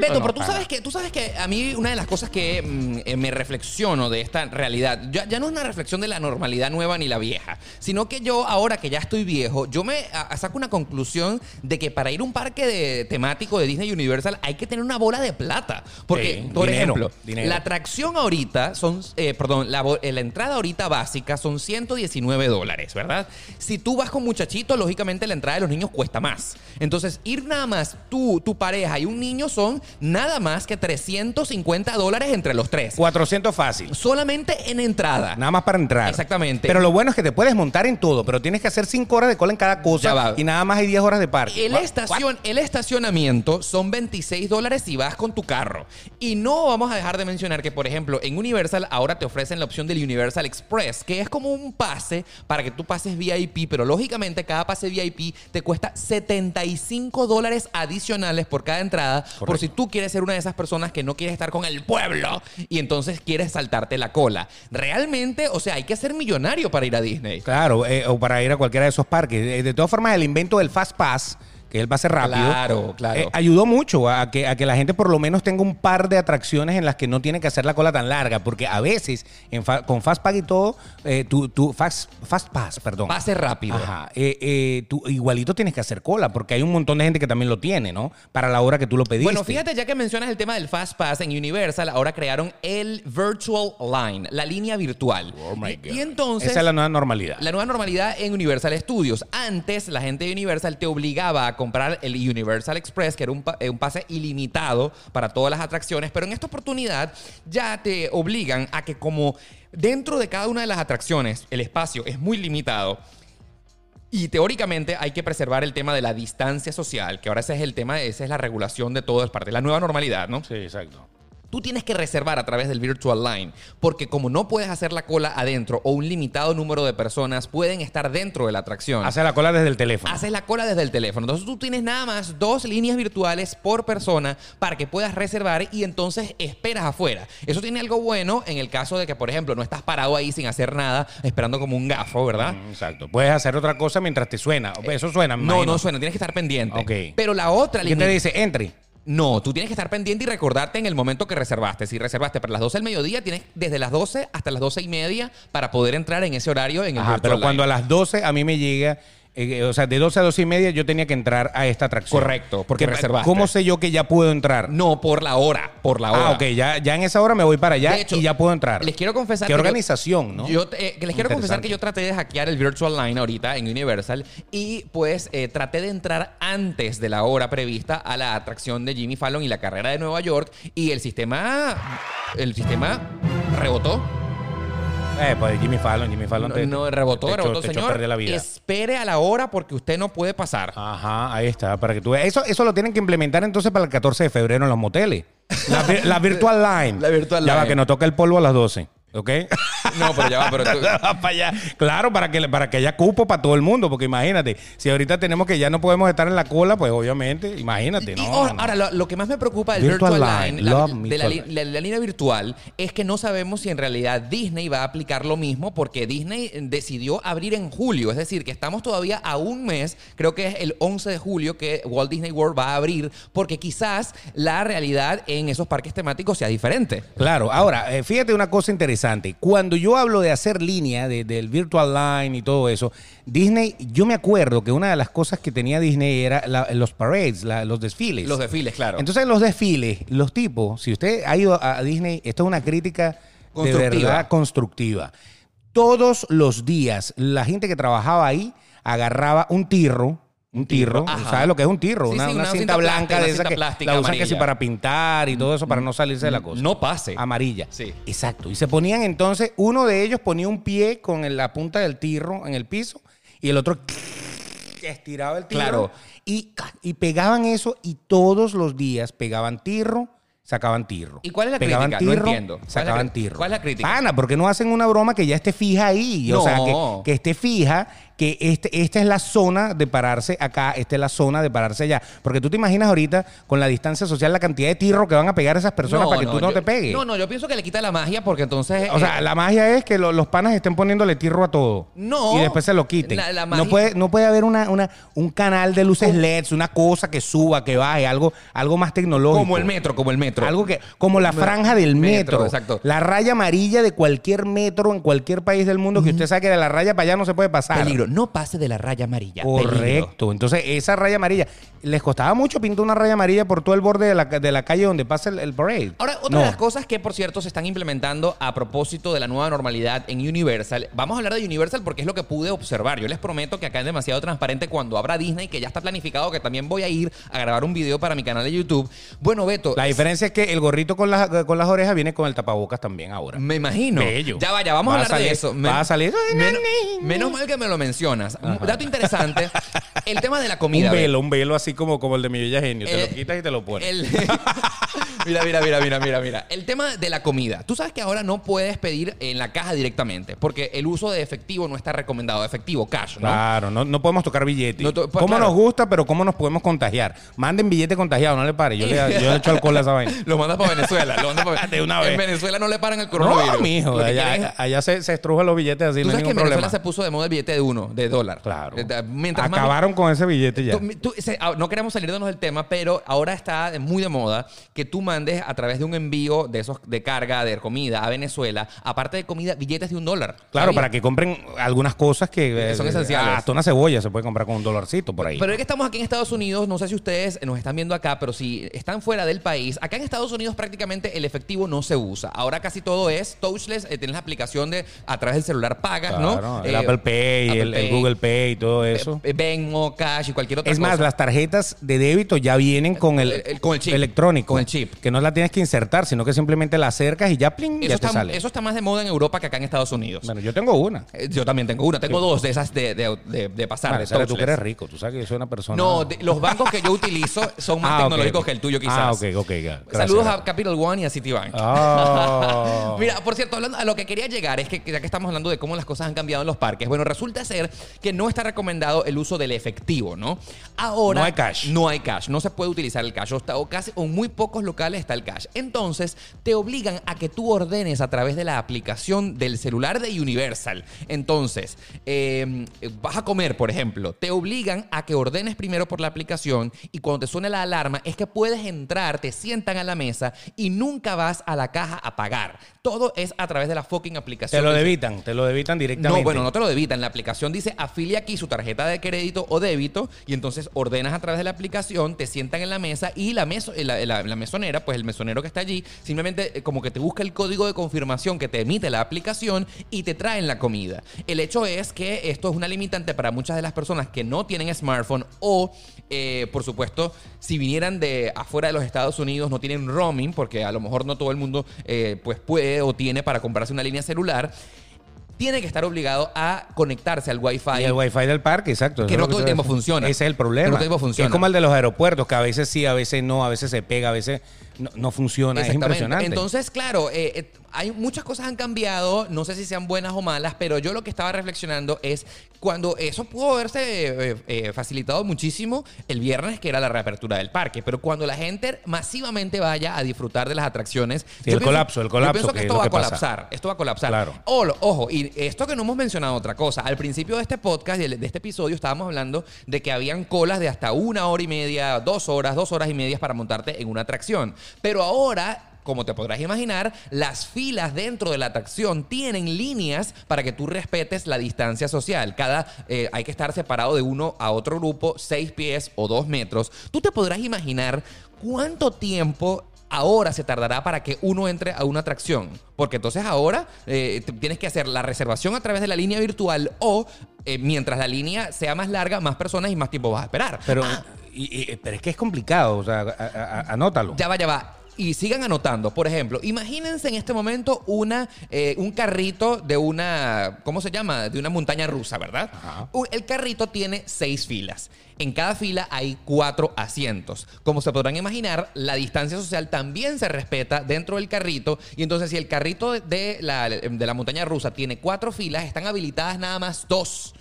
Beto, pero tú sabes que tú sabes que a mí una de las cosas que mm, eh, me reflexiono de esta realidad, ya, ya no es una reflexión de la normalidad nueva ni la vieja, sino que yo ahora que ya estoy viejo, yo me a- a saco una conclusión de que para ir a un parque de, temático de Disney Universal hay que tener una bola de plata, porque Sí, por dinero, ejemplo, dinero. la atracción ahorita son, eh, perdón, la, bo- eh, la entrada ahorita básica son 119 dólares, ¿verdad? Si tú vas con muchachitos, lógicamente la entrada de los niños cuesta más. Entonces, ir nada más tú, tu pareja y un niño son nada más que 350 dólares entre los tres. 400 fácil. Solamente en entrada. Nada más para entrar. Exactamente. Pero lo bueno es que te puedes montar en todo, pero tienes que hacer 5 horas de cola en cada Ya cosa va. y nada más hay 10 horas de parque. El, What? estacion- el estacionamiento son 26 dólares si vas con tu carro. Y no vamos a dejar de mencionar que, por ejemplo, en Universal ahora te ofrecen la opción del Universal Express, que es como un pase para que tú pases VIP, pero lógicamente cada pase VIP te cuesta 75 dólares adicionales por cada entrada, si tú quieres ser una de esas personas que no quieres estar con el pueblo y entonces quieres saltarte la cola. Realmente, o sea, hay que ser millonario para ir a Disney. Claro, eh, o para ir a cualquiera de esos parques. Eh, De todas formas, el invento del Fast Pass, que es el pase rápido, Claro, claro. eh, ayudó mucho a que, a que la gente por lo menos tenga un par de atracciones en las que no tiene que hacer la cola tan larga, porque a veces en fa- con Fast Pass y todo, eh, tú, tú- fast, fast Pass, perdón. Pase rápido. Ajá. Eh, eh, tú igualito tienes que hacer cola, porque hay un montón de gente que también lo tiene, ¿no? Para la hora que tú lo pediste. Bueno, fíjate, ya que mencionas el tema del Fast Pass en Universal, ahora crearon el Virtual Line, la línea virtual. Oh my y, God. y entonces. Esa es la nueva normalidad. La nueva normalidad en Universal Studios. Antes, la gente de Universal te obligaba a comprar el Universal Express, que era un, eh, un pase ilimitado para todas las atracciones, pero en esta oportunidad ya te obligan a que como dentro de cada una de las atracciones el espacio es muy limitado, y teóricamente hay que preservar el tema de la distancia social, que ahora ese es el tema, esa es la regulación de todas partes, la nueva normalidad, ¿no? Sí, exacto. Tú tienes que reservar a través del Virtual Line, porque como no puedes hacer la cola adentro o un limitado número de personas pueden estar dentro de la atracción. Hace la cola desde el teléfono. Haces la cola desde el teléfono. Entonces tú tienes nada más dos líneas virtuales por persona para que puedas reservar y entonces esperas afuera. Eso tiene algo bueno en el caso de que, por ejemplo, no estás parado ahí sin hacer nada, esperando como un gafo, ¿verdad? Mm, Exacto. Puedes hacer otra cosa mientras te suena. Eso suena, No, imagino. no suena, tienes que estar pendiente. Ok. Pero la otra ¿Qué línea. te dice? Entry. No, tú tienes que estar pendiente y recordarte en el momento que reservaste. Si reservaste para las 12 del mediodía, tienes desde las 12 hasta las 12 y media para poder entrar en ese horario en el Ajá, Virtual pero cuando a las 12 a mí me llega, eh, o sea, de 12 a 12 y media yo tenía que entrar a esta atracción. Correcto, porque ¿Qué- reservaste. ¿Cómo sé yo que ya puedo entrar? No, por la hora, por la hora. Ah, ok, ya, ya en esa hora me voy para allá hecho, y ya puedo entrar. Les quiero confesar Qué que yo- organización, ¿no? Yo eh, que les quiero confesar que yo traté de hackear el Virtual Line ahorita en Universal y pues eh, traté de entrar antes de la hora prevista a la atracción de Jimmy Fallon y la carrera de Nueva York y el sistema el sistema rebotó. Eh, pues Jimmy Fallon, Jimmy Fallon te, No, rebotó, te rebotó, te echó señor. la vida. Espere a la hora porque usted no puede pasar. Ajá, ahí está, para que tú veas. Eso, eso lo tienen que implementar entonces para el 14 de febrero en los moteles. La, vi- la Virtual Line. La Virtual Ya va, Line. que nos toca el polvo a las 12. ¿Ok? No, pero ya va, pero tú- Va para allá. Claro, para que, para que haya cupo para todo el mundo, porque imagínate, si ahorita tenemos que ya no podemos estar en la cola, pues obviamente, imagínate, Y ¿no? ahora, no. ahora, lo, lo que más me preocupa del Virtual Virtual, Line, Line, la- love de la, línea virtual, es que no sabemos si en realidad Disney va a aplicar lo mismo, porque Disney decidió abrir en julio. Es decir, que estamos todavía a un mes, creo que es el 11 de julio, que Walt Disney World va a abrir, porque quizás la realidad en esos parques temáticos sea diferente. Claro, ahora, eh, fíjate una cosa interesante. Cuando yo hablo de hacer línea, de- del Virtual Line y todo eso, Disney, yo me acuerdo que una de las cosas que tenía Disney era la- los parades, la- los desfiles. Los desfiles, claro. Entonces, en los desfiles, los tipos, si usted ha ido a a Disney, esto es una crítica de verdad constructiva. todos los días la gente que trabajaba ahí agarraba un tirro. Un tirro, Ajá. ¿sabes lo que es un tirro? Sí, una, sí, una una cinta, cinta blanca plástica, de esa que plástica la usan que sí amarilla. para pintar y todo eso para no salirse de la cosa. No pase. Amarilla. Sí. Exacto. Y se ponían entonces, uno de ellos ponía un pie con la punta del tirro en el piso y el otro estiraba el tirro. Claro. Y, y pegaban eso y todos los días pegaban tirro, sacaban tirro. ¿Y cuál es la pegaban crítica? No entiendo. ¿Cuál es la sacaban tirro. cuál es la crítica? Pana, porque no hacen una broma que ya esté fija ahí. O sea, que, que esté fija, que este, esta es la zona de pararse acá, esta es la zona de pararse allá. Porque tú te imaginas ahorita, con la distancia social, la cantidad de tirro que van a pegar esas personas para que tú no yo- te pegues. No, no, yo pienso que le quita la magia porque entonces. O sea, eh, la magia es que lo- los panas estén poniéndole tirro a todo. No. Y después se lo quiten. La- la no, magia- puede, no puede haber una, una, un canal de luces LEDs, una cosa que suba, que baje, algo, algo más tecnológico. como el metro, como el metro. Algo que, como la franja del Metro, metro. exacto. La raya amarilla de cualquier metro en cualquier país del mundo que usted saque de la raya para allá no se puede pasar. Peligro. No pase de la raya amarilla. Peligro. Correcto. Entonces, esa raya amarilla, les costaba mucho pintar una raya amarilla por todo el borde de la, de la calle donde pasa el, el parade. Ahora, otra No. de las cosas que, por cierto, se están implementando a propósito de la nueva normalidad en Universal. Vamos a hablar de Universal porque es lo que pude observar. Yo les prometo que acá es demasiado transparente cuando habrá Disney, que ya está planificado, que también voy a ir a grabar un video para mi canal de YouTube. Bueno, Beto. La diferencia es que el gorrito con las, con las orejas viene con el tapabocas también ahora. Me imagino. Bello. Ya vaya, vamos Va a a hablar de eso. va a salir- Menos, menos mal que me lo Un dato interesante. El tema de la comida. un velo, un velo así como, como el de mi bella genio. Te Eh, lo quitas y te lo pones. El- mira, mira, mira, mira, mira, mira. El tema de la comida. Tú sabes que ahora no puedes pedir en la caja directamente porque el uso de efectivo no está recomendado. Efectivo, cash, ¿no? Claro, no, no podemos tocar billetes. No to- pues, ¿Cómo claro. nos gusta, pero cómo nos podemos contagiar? Manden billete contagiado, no le pare. Yo le, yo le echo alcohol a esa vaina. Lo mandas para Venezuela. Lo mandas para... De una En vez. Venezuela no le paran el coronavirus. No, mijo. Allá, allá se, se estrujan los billetes así, Tú no hay sabes que en Venezuela se puso de moda el billete de uno, de dólar. Claro. Mientras más- Acabaron con ese billete ya. Tú- tú- se- ah, no queremos salirnos del tema, pero ahora está muy de moda que tú mandes a través de un envío de esos de carga de comida a Venezuela, aparte de comida, billetes de un dólar. Claro, para que compren algunas cosas que, son eh, esenciales. Hasta una cebolla se puede comprar con un dolarcito por ahí. Pero es que estamos aquí en Estados Unidos, no sé si ustedes nos están viendo acá, pero si están fuera del país, acá en Estados Unidos prácticamente el efectivo no se usa. Ahora casi todo es touchless, eh, tienes la aplicación de a través del celular pagas, Claro, ¿no? el Eh, Apple Pay, Apple el, el Google Pay y todo eso. eh, Venmo, Cash y cualquier otra Es más, cosa. las tarjetas de débito ya vienen con el, El- el- con el chip. electrónico. Con el chip. Que no la tienes que insertar, sino que simplemente la acercas y ya, pling, Eso ya te está, sale. eso está más de moda en Europa que acá en Estados Unidos. Bueno, yo tengo una. Eh, Yo también tengo una, tengo dos de esas de, de, de- de pasar. Maricela, tú que eres rico, tú sabes que yo soy una persona... No, de- los bancos que yo utilizo son más Ah, tecnológicos que el tuyo, quizás. Ah, ok, ok. Gracias, Saludos a. Capital One y a Citibank. Ah. Mira, por cierto, hablando, a lo que quería llegar es que ya que estamos hablando de cómo las cosas han cambiado en los parques, bueno, resulta ser que no está recomendado el uso del efectivo, ¿no? Ahora No hay cash. No hay cash, no se puede utilizar el cash, o, está- o casi o muy pocos locales está el cash. Entonces, te obligan a que tú ordenes a través de la aplicación del celular de Universal. Entonces, eh, vas a comer, por ejemplo, te obligan a que ordenes primero por la aplicación y cuando te suene la alarma es que puedes entrar, te sientan a la mesa y nunca vas a la caja a pagar. Todo es a través de la fucking aplicación. Te lo debitan, te lo debitan directamente. no, bueno, no te lo debitan. La aplicación dice afilia aquí su tarjeta de crédito o débito y entonces ordenas a través de la aplicación, te sientan en la mesa y la, meso- eh, la, la- la mesonera, pues el mesonero que está allí, simplemente eh, como que te busca el código de confirmación que te emite la aplicación y te traen la comida. El hecho es que esto es una limitante para muchas de las personas que no tienen smartphone o, eh, por supuesto, si vinieran de afuera de los Estados Unidos, no tienen roaming, porque a lo mejor no todo el mundo eh, pues puede o tiene para comprarse una línea celular tiene que estar obligado a conectarse al Wi-Fi. Y el wifi del parque, exacto. Que no todo el tiempo funciona. Ese es el Que problema. no todo el tiempo funciona. Es como el de los aeropuertos, que a veces sí, a veces no, a veces se pega, a veces no, no funciona. Es impresionante. Entonces, claro, eh, eh, hay muchas cosas han cambiado, no sé si sean buenas o malas, pero yo lo que estaba reflexionando es cuando eso pudo haberse eh, eh, facilitado muchísimo el viernes, que era la reapertura del parque, pero cuando la gente masivamente vaya a disfrutar de las atracciones. Sí, yo el colapso, el Yo colapso, pienso que que es esto va a pasa. colapsar, esto va a colapsar. Claro. Ojo, ojo, y esto que no hemos mencionado otra cosa, al principio de este podcast, de de este episodio, estábamos hablando de que habían colas de hasta una hora y media, dos horas, dos horas y media para montarte en una atracción. Pero ahora como te podrás imaginar, las filas dentro de la atracción tienen líneas para que tú respetes la distancia social. Cada eh, hay que estar separado de uno a otro grupo, seis pies o dos metros. Tú te podrás imaginar cuánto tiempo ahora se tardará para que uno entre a una atracción. Porque entonces ahora eh, tienes que hacer la reservación a través de la línea virtual o eh, mientras la línea sea más larga, más personas y más tiempo vas a esperar. Pero, Ah, y- y- pero es que es complicado, o sea, a- anótalo. ya va, ya va. Y sigan anotando. Por ejemplo, imagínense en este momento una, eh, un carrito de una, ¿cómo se llama? De una montaña rusa, ¿verdad? Ajá. El carrito tiene seis filas. En cada fila hay cuatro asientos. Como se podrán imaginar, la distancia social también se respeta dentro del carrito. Y entonces, si el carrito de la, de la montaña rusa tiene cuatro filas, están habilitadas nada más dos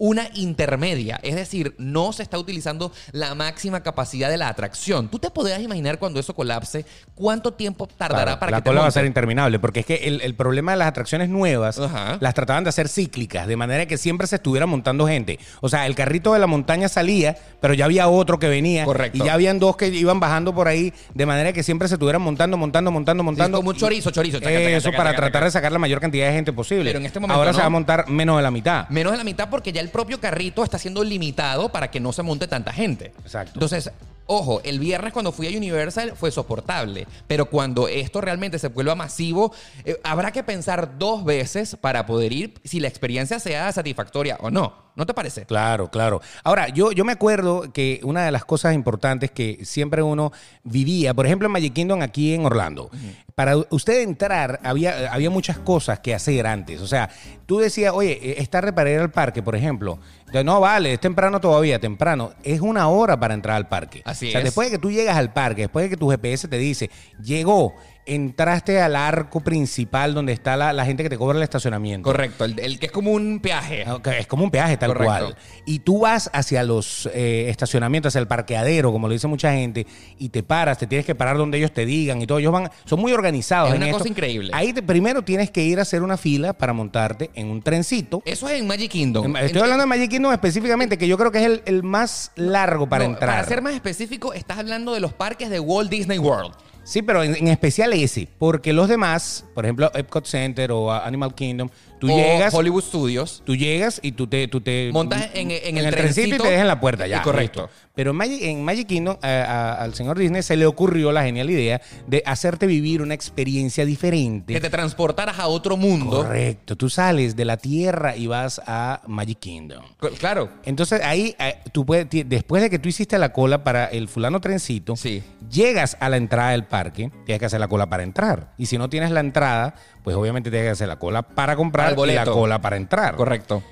una intermedia, es decir, no se está utilizando la máxima capacidad de la atracción. ¿Tú te podrías imaginar cuando eso colapse cuánto tiempo tardará Claro, para la que te cola va a ser interminable, porque es que el, el problema de las atracciones nuevas Ajá. las trataban de hacer cíclicas, de manera que siempre se estuviera montando gente. O sea, el carrito de la montaña salía, pero ya había otro que venía. Correcto. Y ya habían dos que iban bajando por ahí, de manera que siempre se estuvieran montando, montando, montando, montando. como un chorizo, chorizo, chaca, chaca, Eso chaca, para tratar de sacar la mayor cantidad de gente posible. Pero en este momento Ahora se va a montar menos de la mitad. Menos de la mitad porque ya el propio carrito está siendo limitado para que no se monte tanta gente. Exacto. Entonces, ojo, el viernes cuando fui a Universal fue soportable, pero cuando esto realmente se vuelva masivo, eh, habrá que pensar dos veces para poder ir si la experiencia sea satisfactoria o no. ¿No te parece? Claro, claro. Ahora, yo, yo me acuerdo que una de las cosas importantes que siempre uno vivía, por ejemplo en Magic Kingdom aquí en Orlando, para usted entrar había, había muchas cosas que hacer antes. O sea, tú decías, oye, eh, está para ir al parque, por ejemplo. No, vale, es temprano todavía, temprano. Es una hora para entrar al parque. Así o sea, es. después de que tú llegas al parque, después de que tu GPS te dice, llegó, entraste al arco principal donde está la, la gente que te cobra el estacionamiento. Correcto, el, el que es como un peaje. Ok, Es como un peaje tal Correcto. cual. Y tú vas hacia los eh, estacionamientos, hacia el parqueadero, como lo dice mucha gente, y te paras, te tienes que parar donde ellos te digan y todo. Ellos van, son muy organizados. Es en una esto. cosa increíble. Ahí te- primero tienes que ir a hacer una fila para montarte en un trencito. Eso es en Magic Kingdom. Estoy hablando de Magic Kingdom específicamente, que yo creo que es el, el más largo para No, entrar. Para ser más específico, estás hablando de los parques de Walt Disney World. Sí, pero en, en especial ese, porque los demás, por ejemplo, Epcot Center o Animal Kingdom, tú o llegas, Hollywood Studios. Tú llegas y tú te... Tú te Montas en- en el trencito y te dejan en la puerta, ya. Correcto. listo. Pero en Magic, en Magic Kingdom a- a- al señor Disney se le ocurrió la genial idea de hacerte vivir una experiencia diferente. Que te transportaras a otro mundo. Correcto. Tú sales de la Tierra y vas a Magic Kingdom. Claro. Entonces ahí tú puedes, después de que tú hiciste la cola para el fulano trencito, Sí. llegas a la entrada del parque, tienes que hacer la cola para entrar. Y si no tienes la entrada, pues obviamente tienes que hacer la cola para comprar Y la cola para entrar. Correcto.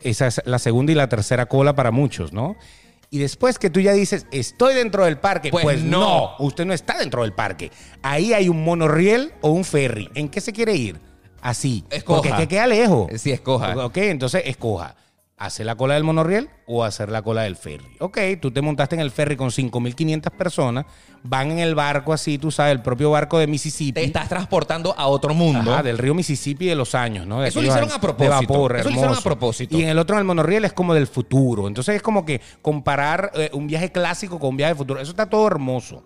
Esa es la segunda y la tercera cola para muchos, ¿no? Y después que tú ya dices, estoy dentro del parque, Pues pues, no. no. usted no está dentro del parque. Ahí hay un monorriel o un ferry. ¿En qué se quiere ir? Así. Escoja. Porque es que queda lejos. Sí, escoja. Ok, entonces escoja. ¿Hacer la cola del monorriel o hacer la cola del ferry? Ok, tú te montaste en el ferry con 5.500 personas, van en el barco así, tú sabes, el propio barco de Mississippi. Te estás transportando a otro mundo. Ajá, del río Mississippi de los años, ¿no? De Eso lo hicieron a propósito. De vapor, Eso lo hicieron a propósito. Y en el otro, en el monorriel, es como del futuro. Entonces es como que comparar eh, un viaje clásico con un viaje futuro. Eso está todo hermoso.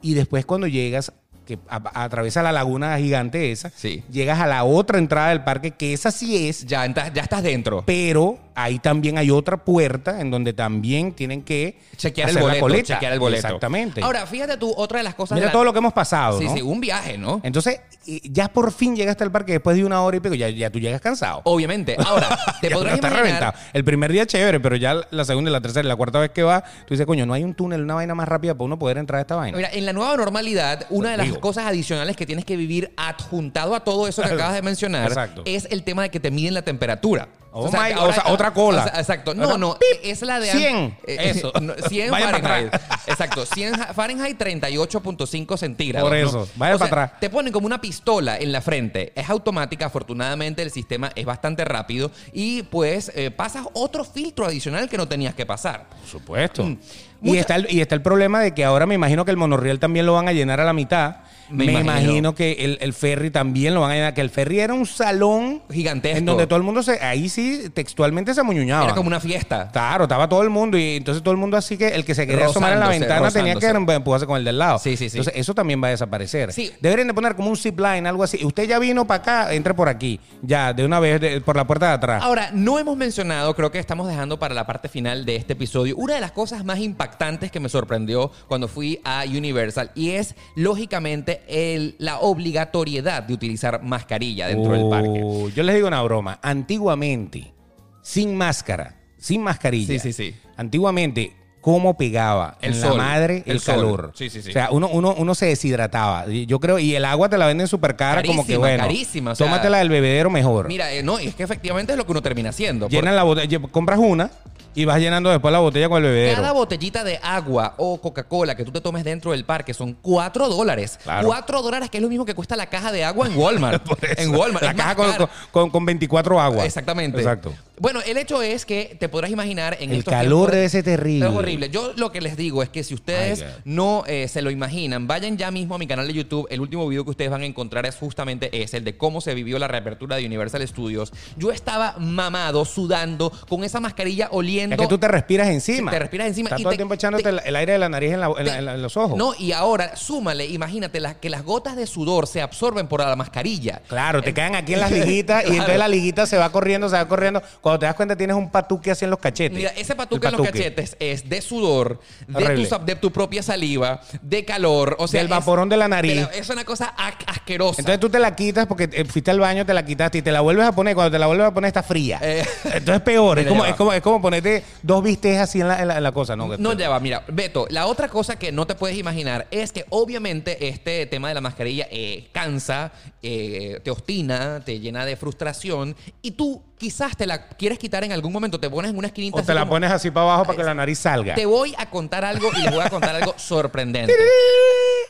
Y después cuando llegas, que atraviesa la laguna gigante esa, Sí. llegas a la otra entrada del parque, que esa sí es, Ya, ya estás dentro. pero ahí también hay otra puerta en donde también tienen que Chequear el la boleto. coleta. Chequear el boleto. Exactamente. Ahora, fíjate tú, otra de las cosas. Mira de la- todo lo que hemos pasado, Sí, ¿no? sí, un viaje, ¿no? Entonces, ya por fin llegaste al parque después de una hora y pico, ya, ya tú llegas cansado. Obviamente. Ahora, te podrás está imaginar. reventado. El primer día chévere, pero ya la segunda y la tercera y la cuarta vez que va, tú dices, coño, no hay un túnel, una vaina más rápida para uno poder entrar a esta vaina. Mira, en la nueva normalidad, una de las Digo. cosas adicionales que tienes que vivir adjuntado a todo eso que acabas de mencionar Exacto. es el tema de que te miden la temperatura. Oh my- o sea, otra cola. o sea, exacto. No, no, es la de... 100. eh, Eso. no, 100 Vaya para Fahrenheit. Exacto. 100 ja- Fahrenheit 38.5 centígrados. Por ¿no? eso, vaya O sea, para atrás. Te ponen como una pistola en la frente. Es automática. Afortunadamente, el sistema es bastante rápido. Y pues eh, pasas otro filtro adicional que no tenías que pasar. Por supuesto. Mm. Y, está el, y está el problema de que ahora me imagino que el monorriel también lo van a llenar a la mitad. Me Me, imagino. imagino. que el, el ferry también lo van a llenar. Que el ferry era un salón Gigantesco. en donde todo el mundo se. Ahí sí, textualmente se amuñuñaba. Era como una fiesta. Claro, estaba todo el mundo y entonces todo el mundo así que el que se quería asomar en la Rozándose, ventana tenía que empujarse con el del lado. Sí, sí, sí. Entonces eso también va a desaparecer. Sí. Deberían de poner como un zip line, algo así. Usted ya vino para acá, entre por aquí. Ya, de una vez de- por la puerta de atrás. Ahora, no hemos mencionado, creo que estamos dejando para la parte final de este episodio, una de las cosas más impactantes que me sorprendió cuando fui a Universal y es lógicamente el- la obligatoriedad de utilizar mascarilla dentro del parque. Yo les digo una broma. Antiguamente, sin máscara, sin mascarilla. Sí, sí, sí. Antiguamente, ¿cómo pegaba El en sol, la madre el, calor? Sí, sí, sí. O sea, uno, uno, uno se deshidrataba. Yo creo, y el agua te la venden súper cara, como que bueno. carísima, o sea, tómatela del bebedero mejor. Mira, eh, no, es que efectivamente es lo que uno termina haciendo. La botella, compras una y vas llenando después la botella con el bebedero. Cada botellita de agua o Coca-Cola que tú te tomes dentro del parque son 4 dólares. Claro. 4 dólares, que es lo mismo que cuesta la caja de agua en Walmart. En Walmart. La es caja con, con, con 24 aguas. Exactamente. Exacto. Bueno, el hecho es que te podrás imaginar en El estos calor tiempos- debe ser terrible. Es horrible. Yo lo que les digo es que si ustedes God. no eh, se lo imaginan, vayan ya mismo a mi canal de YouTube. El último video que ustedes van a encontrar es justamente ese, el de cómo se vivió la reapertura de Universal Studios. Yo estaba mamado, sudando, con esa mascarilla oliendo. Es que tú te respiras encima. Te respiras encima Estás y todo el tiempo echándote te- el, el aire de la nariz en, la- en la- te- en la- en los ojos. No, y ahora súmale, imagínate la- que las gotas de sudor se absorben por la mascarilla. Claro, te quedan aquí en las liguitas y Claro. entonces la liguita se va corriendo, se va corriendo. Cuando te das cuenta tienes un patuque así en los cachetes. Mira, ese El patuque en los cachetes es de sudor, de tu, de propia saliva, de calor, o sea, Del es- vaporón de la nariz. Es una cosa asquerosa. Entonces tú te la quitas porque eh, fuiste al baño, te la quitaste y te la vuelves a poner. Cuando te la vuelves a poner está fría. Eh. Entonces es peor. Es como, es, como, es como ponerte dos bistecs así en la, en la- en la cosa. No, No, ya va, mira, Beto, la otra cosa que no te puedes imaginar es que obviamente este tema de la mascarilla eh, cansa, eh, te obstina, te llena de frustración y tú quizás te la quieres quitar en algún momento, te pones en una esquinita O te la como- pones así para abajo para que la nariz salga. Te voy a contar algo y les voy a contar algo sorprendente.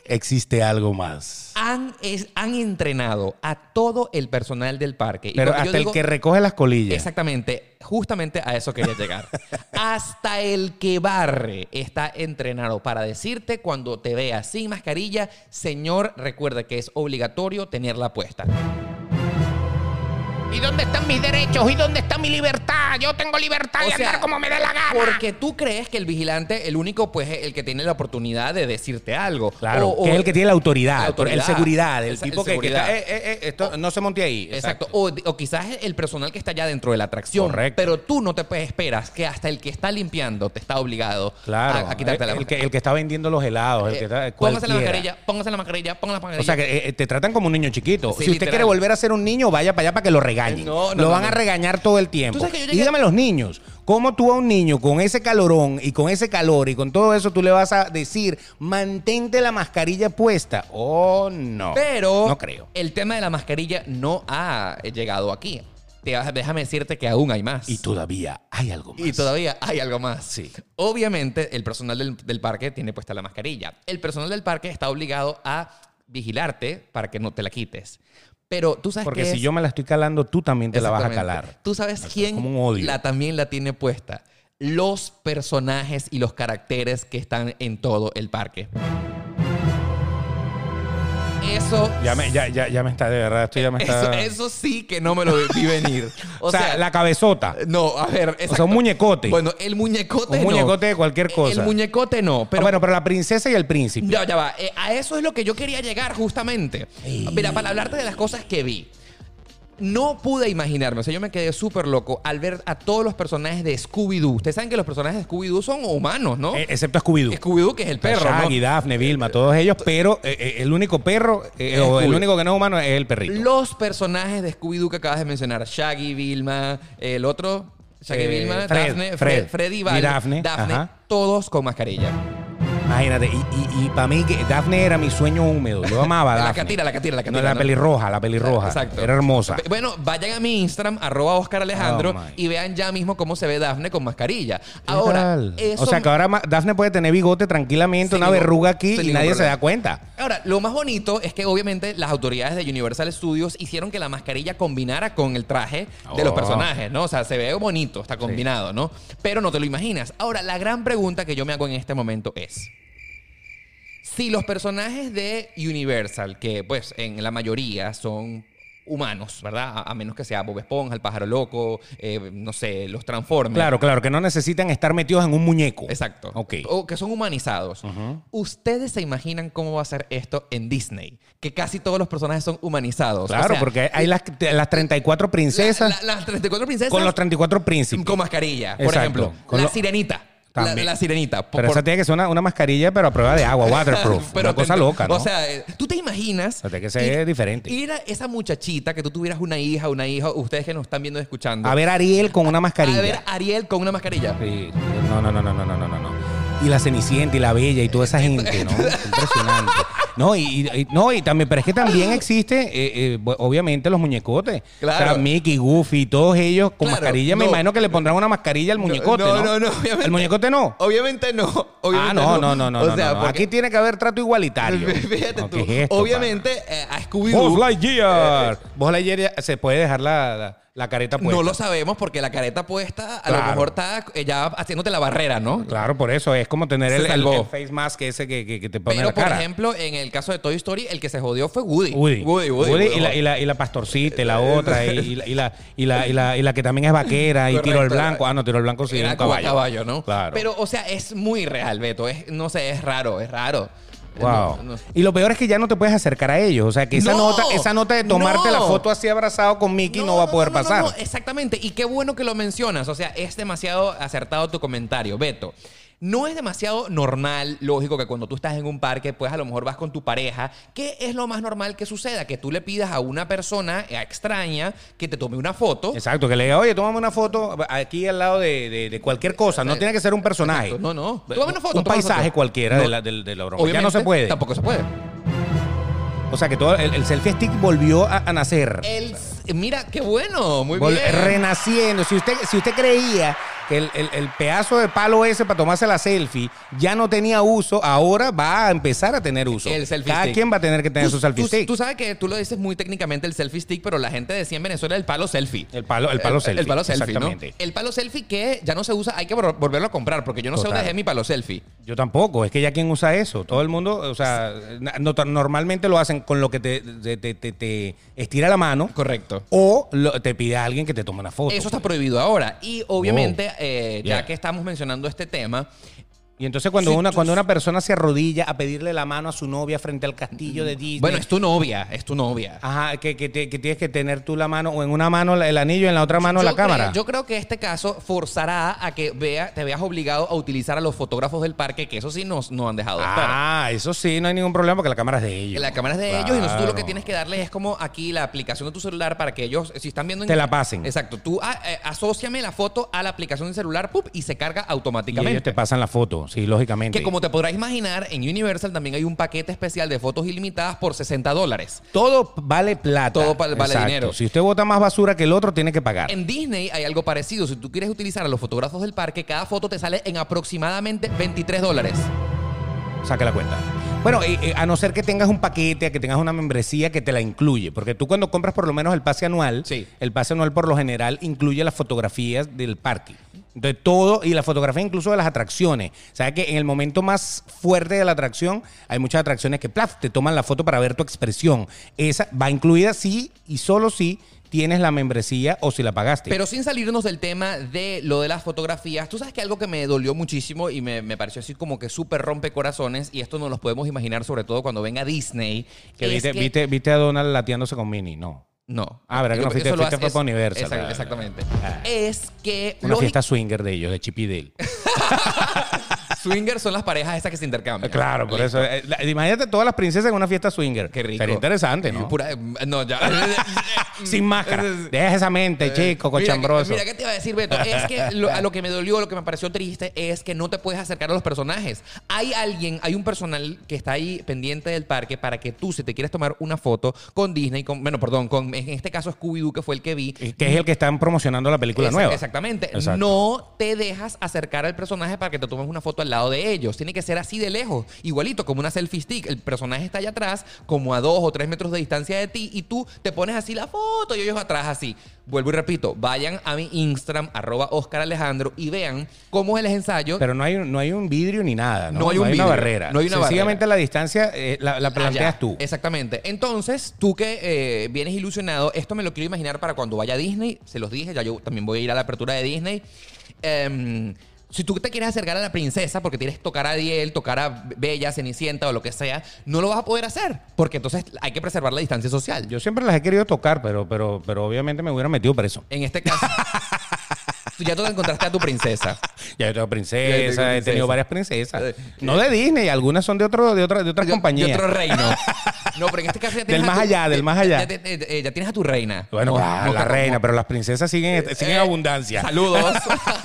Existe algo más. Han, es- han entrenado a todo el personal del parque. Y Pero yo hasta digo- el que recoge las colillas. Exactamente, justamente a eso quería llegar. Hasta el que barre está entrenado para decirte cuando te vea sin mascarilla, señor, recuerda que es obligatorio tenerla puesta. ¿Y dónde están mis derechos? ¿Y dónde está mi libertad? Yo tengo libertad O de sea, andar como me dé la gana. Porque tú crees que el vigilante, el único, pues, es el que tiene la oportunidad de decirte algo. Claro, O- o- que es el que tiene la autoridad, La autoridad. el seguridad, el tipo el que, está, eh, eh, eh, esto no se monte ahí. Exacto. O, o quizás el personal que está ya dentro de la atracción. Correcto. Pero tú no te puedes esperas que hasta el que está limpiando te está obligado Claro, a, a quitarte la el, que, mascarilla. el que está vendiendo los helados, el que está, póngase la mascarilla, póngase la mascarilla, póngase la mascarilla. O sea, que eh, te tratan como un niño chiquito. Sí, si usted literal. quiere volver a ser un niño, vaya para allá para que lo regañen. No, no, lo no, van a regañar todo el tiempo. Llegué- Y dígame los niños, ¿cómo tú a un niño con ese calorón y con ese calor y con todo eso tú le vas a decir, mantente la mascarilla puesta? Oh, no. Pero No creo. el tema de la mascarilla no ha llegado aquí. Te- déjame decirte que aún hay más. Y todavía hay algo más. Y todavía hay algo más. Sí. Obviamente, el personal del, del parque tiene puesta la mascarilla. El personal del parque está obligado a vigilarte para que no te la quites. Pero tú sabes Porque que si es- yo me la estoy calando, tú también te la vas a calar. Tú sabes quién como un odio. la también la tiene puesta. Los personajes y los caracteres que están en todo el parque. Eso, Ya me, ya, ya, ya me está, de verdad, esto ya me está... eso sí que no me lo vi venir. o, sea, la cabezota. No, a ver. O sea, exacto. un muñecote. Bueno, el muñecote Un no. muñecote de cualquier cosa. El muñecote no. Ah, Pero bueno, pero la princesa y el príncipe. Ya, ya va. Eh, a eso es lo que yo quería llegar justamente. Mira, para hablarte de las cosas que vi. No pude imaginarme, o sea, yo me quedé súper loco al ver a todos los personajes de Scooby-Doo. Ustedes saben que los personajes de Scooby-Doo son humanos, ¿no? Eh, excepto Scooby-Doo. Scooby-Doo, que es el perro, ¿no? Shaggy, Daphne, Vilma, todos ellos, pero eh, eh, el único perro, eh, o el único que no es humano es el perrito. Los personajes de Scooby-Doo que acabas de mencionar, Shaggy, Vilma, el otro, Shaggy, Eh, Vilma, Fred, Daphne, Fred. Fred, Freddy, Y Val, Daphne, ajá. todos con mascarilla. Imagínate, y, para mí que Daphne era mi sueño húmedo. Yo amaba a La Daphne. catira, la catira, la catira. No, la ¿no? pelirroja, la pelirroja. Exacto. Era hermosa. Bueno, vayan a mi Instagram, arroba Oscar Alejandro, Oh, y vean ya mismo cómo se ve Dafne con mascarilla. Ahora, eso- O sea que ahora Daphne puede tener bigote tranquilamente, una verruga aquí y nadie se da cuenta. Ahora, lo más bonito es que obviamente las autoridades de Universal Studios hicieron que la mascarilla combinara con el traje de los Oh. personajes, ¿no? O sea, se ve bonito, está combinado, ¿no? Pero no te lo imaginas. Ahora, la gran pregunta que yo me hago en este momento es, si los personajes de Universal, que pues en la mayoría son humanos, ¿verdad? A, a menos que sea Bob Esponja, el pájaro loco, eh, no sé, los Transformers. Claro, claro, que no necesitan estar metidos en un muñeco. Exacto. Ok. O que son humanizados. ¿Ustedes se imaginan cómo va a ser esto en Disney? Que casi todos los personajes son humanizados. Claro, O sea, porque hay las, las 34 princesas la- la- las 34 princesas con los 34 príncipes. con mascarilla. Por Exacto. ejemplo, Con la lo- sirenita. La, la, sirenita. Pero por... esa tiene que ser una, mascarilla, pero a prueba de agua, waterproof. una cosa loca, ¿no? O sea, eh, tú te imaginas. Pero tiene que ser ir, diferente. Ir a esa muchachita que tú tuvieras una hija, una hija, ustedes que nos están viendo y escuchando. A ver Ariel con una mascarilla. A ver Ariel con una mascarilla. Sí. No, no, no, no, no, no, no. no. Y la Cenicienta y la Bella y toda esa gente, ¿no? Impresionante. No, y, no, y también, pero es que también existe, eh, eh, bu- obviamente, los muñecotes. Claro. O sea, Mickey, Goofy, todos ellos con Claro, mascarilla. Me no. imagino que le pondrán una mascarilla al muñecote, ¿no? no, no, no, obviamente. ¿El muñecote no? Obviamente no. Ah, no, no, no, no. O no, sea, no, no. porque- Aquí tiene que haber trato igualitario. Fíjate No, tú. ¿qué es esto, Obviamente, eh, a pana? Scooby-Doo. Buzz Lightyear. Buzz Lightyear ya se puede dejar la, la, la careta puesta. No lo sabemos porque la careta puesta a lo mejor está eh, ya haciéndote la barrera, ¿no? Claro, por eso es como tener el, el- face mask ese que, que- que te pone Pero, la por cara. ejemplo, en el caso de Toy Story, el que se jodió fue Woody. Woody. Woody, Woody. Woody y, la, y, la, y la pastorcita, y la otra, y, y la, y, la, y, la, que también es vaquera, y tiro al blanco. Ah, no, tiro al blanco sí, Era un como caballo. ¿no? Claro. Pero, o sea, es muy real, Beto. Es, no sé, es raro, es raro. Wow. No, no. Y lo peor es que ya no te puedes acercar a ellos. O sea, que esa No, nota, esa nota de tomarte la foto así abrazado con Mickey no, va a poder pasar. exactamente. Y qué bueno que lo mencionas. O sea, es demasiado acertado tu comentario, Beto. No es demasiado normal, lógico, que cuando tú estás en un parque, pues a lo mejor vas con tu pareja. ¿Qué es lo más normal que suceda? Que tú le pidas a una persona extraña que te tome una foto. Exacto, que le diga, oye, tómame una foto aquí al lado de, de- de cualquier cosa. No tiene que ser un personaje. Exacto. No, no. Tómame una foto. Un paisaje foto. cualquiera No. de, la, de- de la broma. Ya no Obviamente, se puede. Tampoco se puede. O sea, que todo el, el selfie stick volvió a, a nacer. El, mira, qué bueno. Muy Vol- bien. renaciendo. Si usted, si usted creía que el, el- el pedazo de palo ese para tomarse la selfie ya no tenía uso, ahora va a empezar a tener uso. El selfie Cada stick. quien va a tener que tener su selfie tú- stick. Tú sabes que tú lo dices muy técnicamente el selfie stick, pero la gente decía en Venezuela el palo selfie. El palo- el palo selfie, El palo selfie, ¿no? exactamente. El palo selfie que ya no se usa, hay que vol- volverlo a comprar porque yo no sé Total. dónde dejé mi palo selfie. Yo tampoco, es que ya quien usa eso. Todo el mundo, o sea, no- normalmente lo hacen con lo que te, te- te- te- te estira la mano Correcto. o lo- te pide a alguien que te tome una foto. Eso está prohibido ahora. Y obviamente, Eh, Yeah. ya que estamos mencionando este tema, Y entonces cuando Sí, una tú- cuando una persona se arrodilla a pedirle la mano a su novia frente al castillo de Disney. bueno, es tu novia, es tu novia. Ajá, que, que te- que tienes que tener tú la mano, o en una mano el anillo y en la otra mano la cámara. yo creo que este caso forzará a que vea, te veas obligado a utilizar a los fotógrafos del parque, que eso sí nos, no han dejado. estar. ah, eso sí, no hay ningún problema porque la cámara es de ellos. La cámara es de ellos y nosotros tú lo que tienes que darles es como aquí la aplicación de tu celular para que ellos, si están viendo... en- Te la pasen. Exacto. Tú ah, eh, asóciame la foto a la aplicación del celular ¡pup! y se carga Y automáticamente. ellos te pasan la foto, sí, lógicamente. Que como te podrás imaginar, en Universal también hay un paquete especial de fotos ilimitadas por 60 dólares. Todo vale plata. Todo vale Exacto. dinero. Si usted bota más basura que el otro, tiene que pagar. En Disney hay algo parecido. Si tú quieres utilizar a los fotógrafos del parque, cada foto te sale en aproximadamente 23 dólares. Saque la cuenta. Bueno, eh, eh, a no ser que tengas un paquete, que tengas una membresía que te la incluye. Porque tú cuando compras por lo menos el pase anual, Sí. el pase anual por lo general incluye las fotografías del parque. De todo, y la fotografía incluso de las atracciones. ¿Sabes que en el momento más fuerte de la atracción hay muchas atracciones que plaf, te toman la foto para ver tu expresión? Esa va incluida sí y solo si tienes la membresía o si la pagaste. Pero sin salirnos del tema de lo de las fotografías, tú sabes que algo que me dolió muchísimo y me, me pareció así como que súper rompe corazones, y esto nos lo podemos imaginar sobre todo cuando venga Disney. que viste, que- viste, viste a Donald latiándose con Minnie, no. No. Ah, ¿verdad que no fuiste- lo fuiste fue para Universal, exact- ah, exactamente. ah. Es que Una lógic- fiesta swinger de ellos, de Chip y Dale. swingers son las parejas esas que se intercambian. Claro, por Listo. eso. eh, la- imagínate todas las princesas en una fiesta swinger. Qué rico. Sería interesante, ¿no? Pura- eh, no, ya. Sin máscara. Deja esa mente, chico, Mira, cochambroso. Mira, ¿qué te iba a decir, Beto? Es que lo- a lo que me dolió, lo que me pareció triste, es que no te puedes acercar a los personajes. Hay alguien, hay un personal que está ahí pendiente del parque para que tú, si te quieres tomar una foto con Disney, con, bueno, perdón, con, en este caso Scooby-Doo, que fue el que vi. que es el que están promocionando la película nueva. Exactamente. Exacto. No te dejas acercar al personaje para que te tomes una foto al lado de ellos. Tiene que ser así de lejos. Igualito, como una selfie stick. El personaje está allá atrás, como a dos o tres metros de distancia de ti, y tú te pones así la foto y ellos atrás así. Vuelvo y repito, vayan a mi Instagram, arroba Oscar Alejandro, y vean cómo es el ensayo. Pero no hay, no hay un vidrio ni nada, ¿no? No hay un una barrera. no hay una Sencillamente la distancia eh, la, la planteas Allá. tú. Exactamente. Entonces, tú que eh, vienes ilusionado, esto me lo quiero imaginar para cuando vaya a Disney. Se los dije, ya yo también voy a ir a la apertura de Disney. Em, si tú te quieres acercar a la princesa porque quieres tocar a Ariel, tocar a Bella, Cenicienta o lo que sea, no lo vas a poder hacer. Porque entonces hay que preservar la distancia social. Yo siempre las he querido tocar, pero, pero, pero obviamente me hubiera metido preso. En este caso. Ya tú encontraste a tu princesa. Ya yo tengo Ya princesa, he tenido varias princesas. Eh, No de Disney, algunas son de otro, de otra, de otras De- compañías. De otro reino. No, pero en este caso ya tienes Del a más tu- allá, del más allá. Ya, te- eh, eh, ya tienes a tu reina. Bueno, la reina, pero las princesas siguen, siguen en Eh, abundancia. Saludos.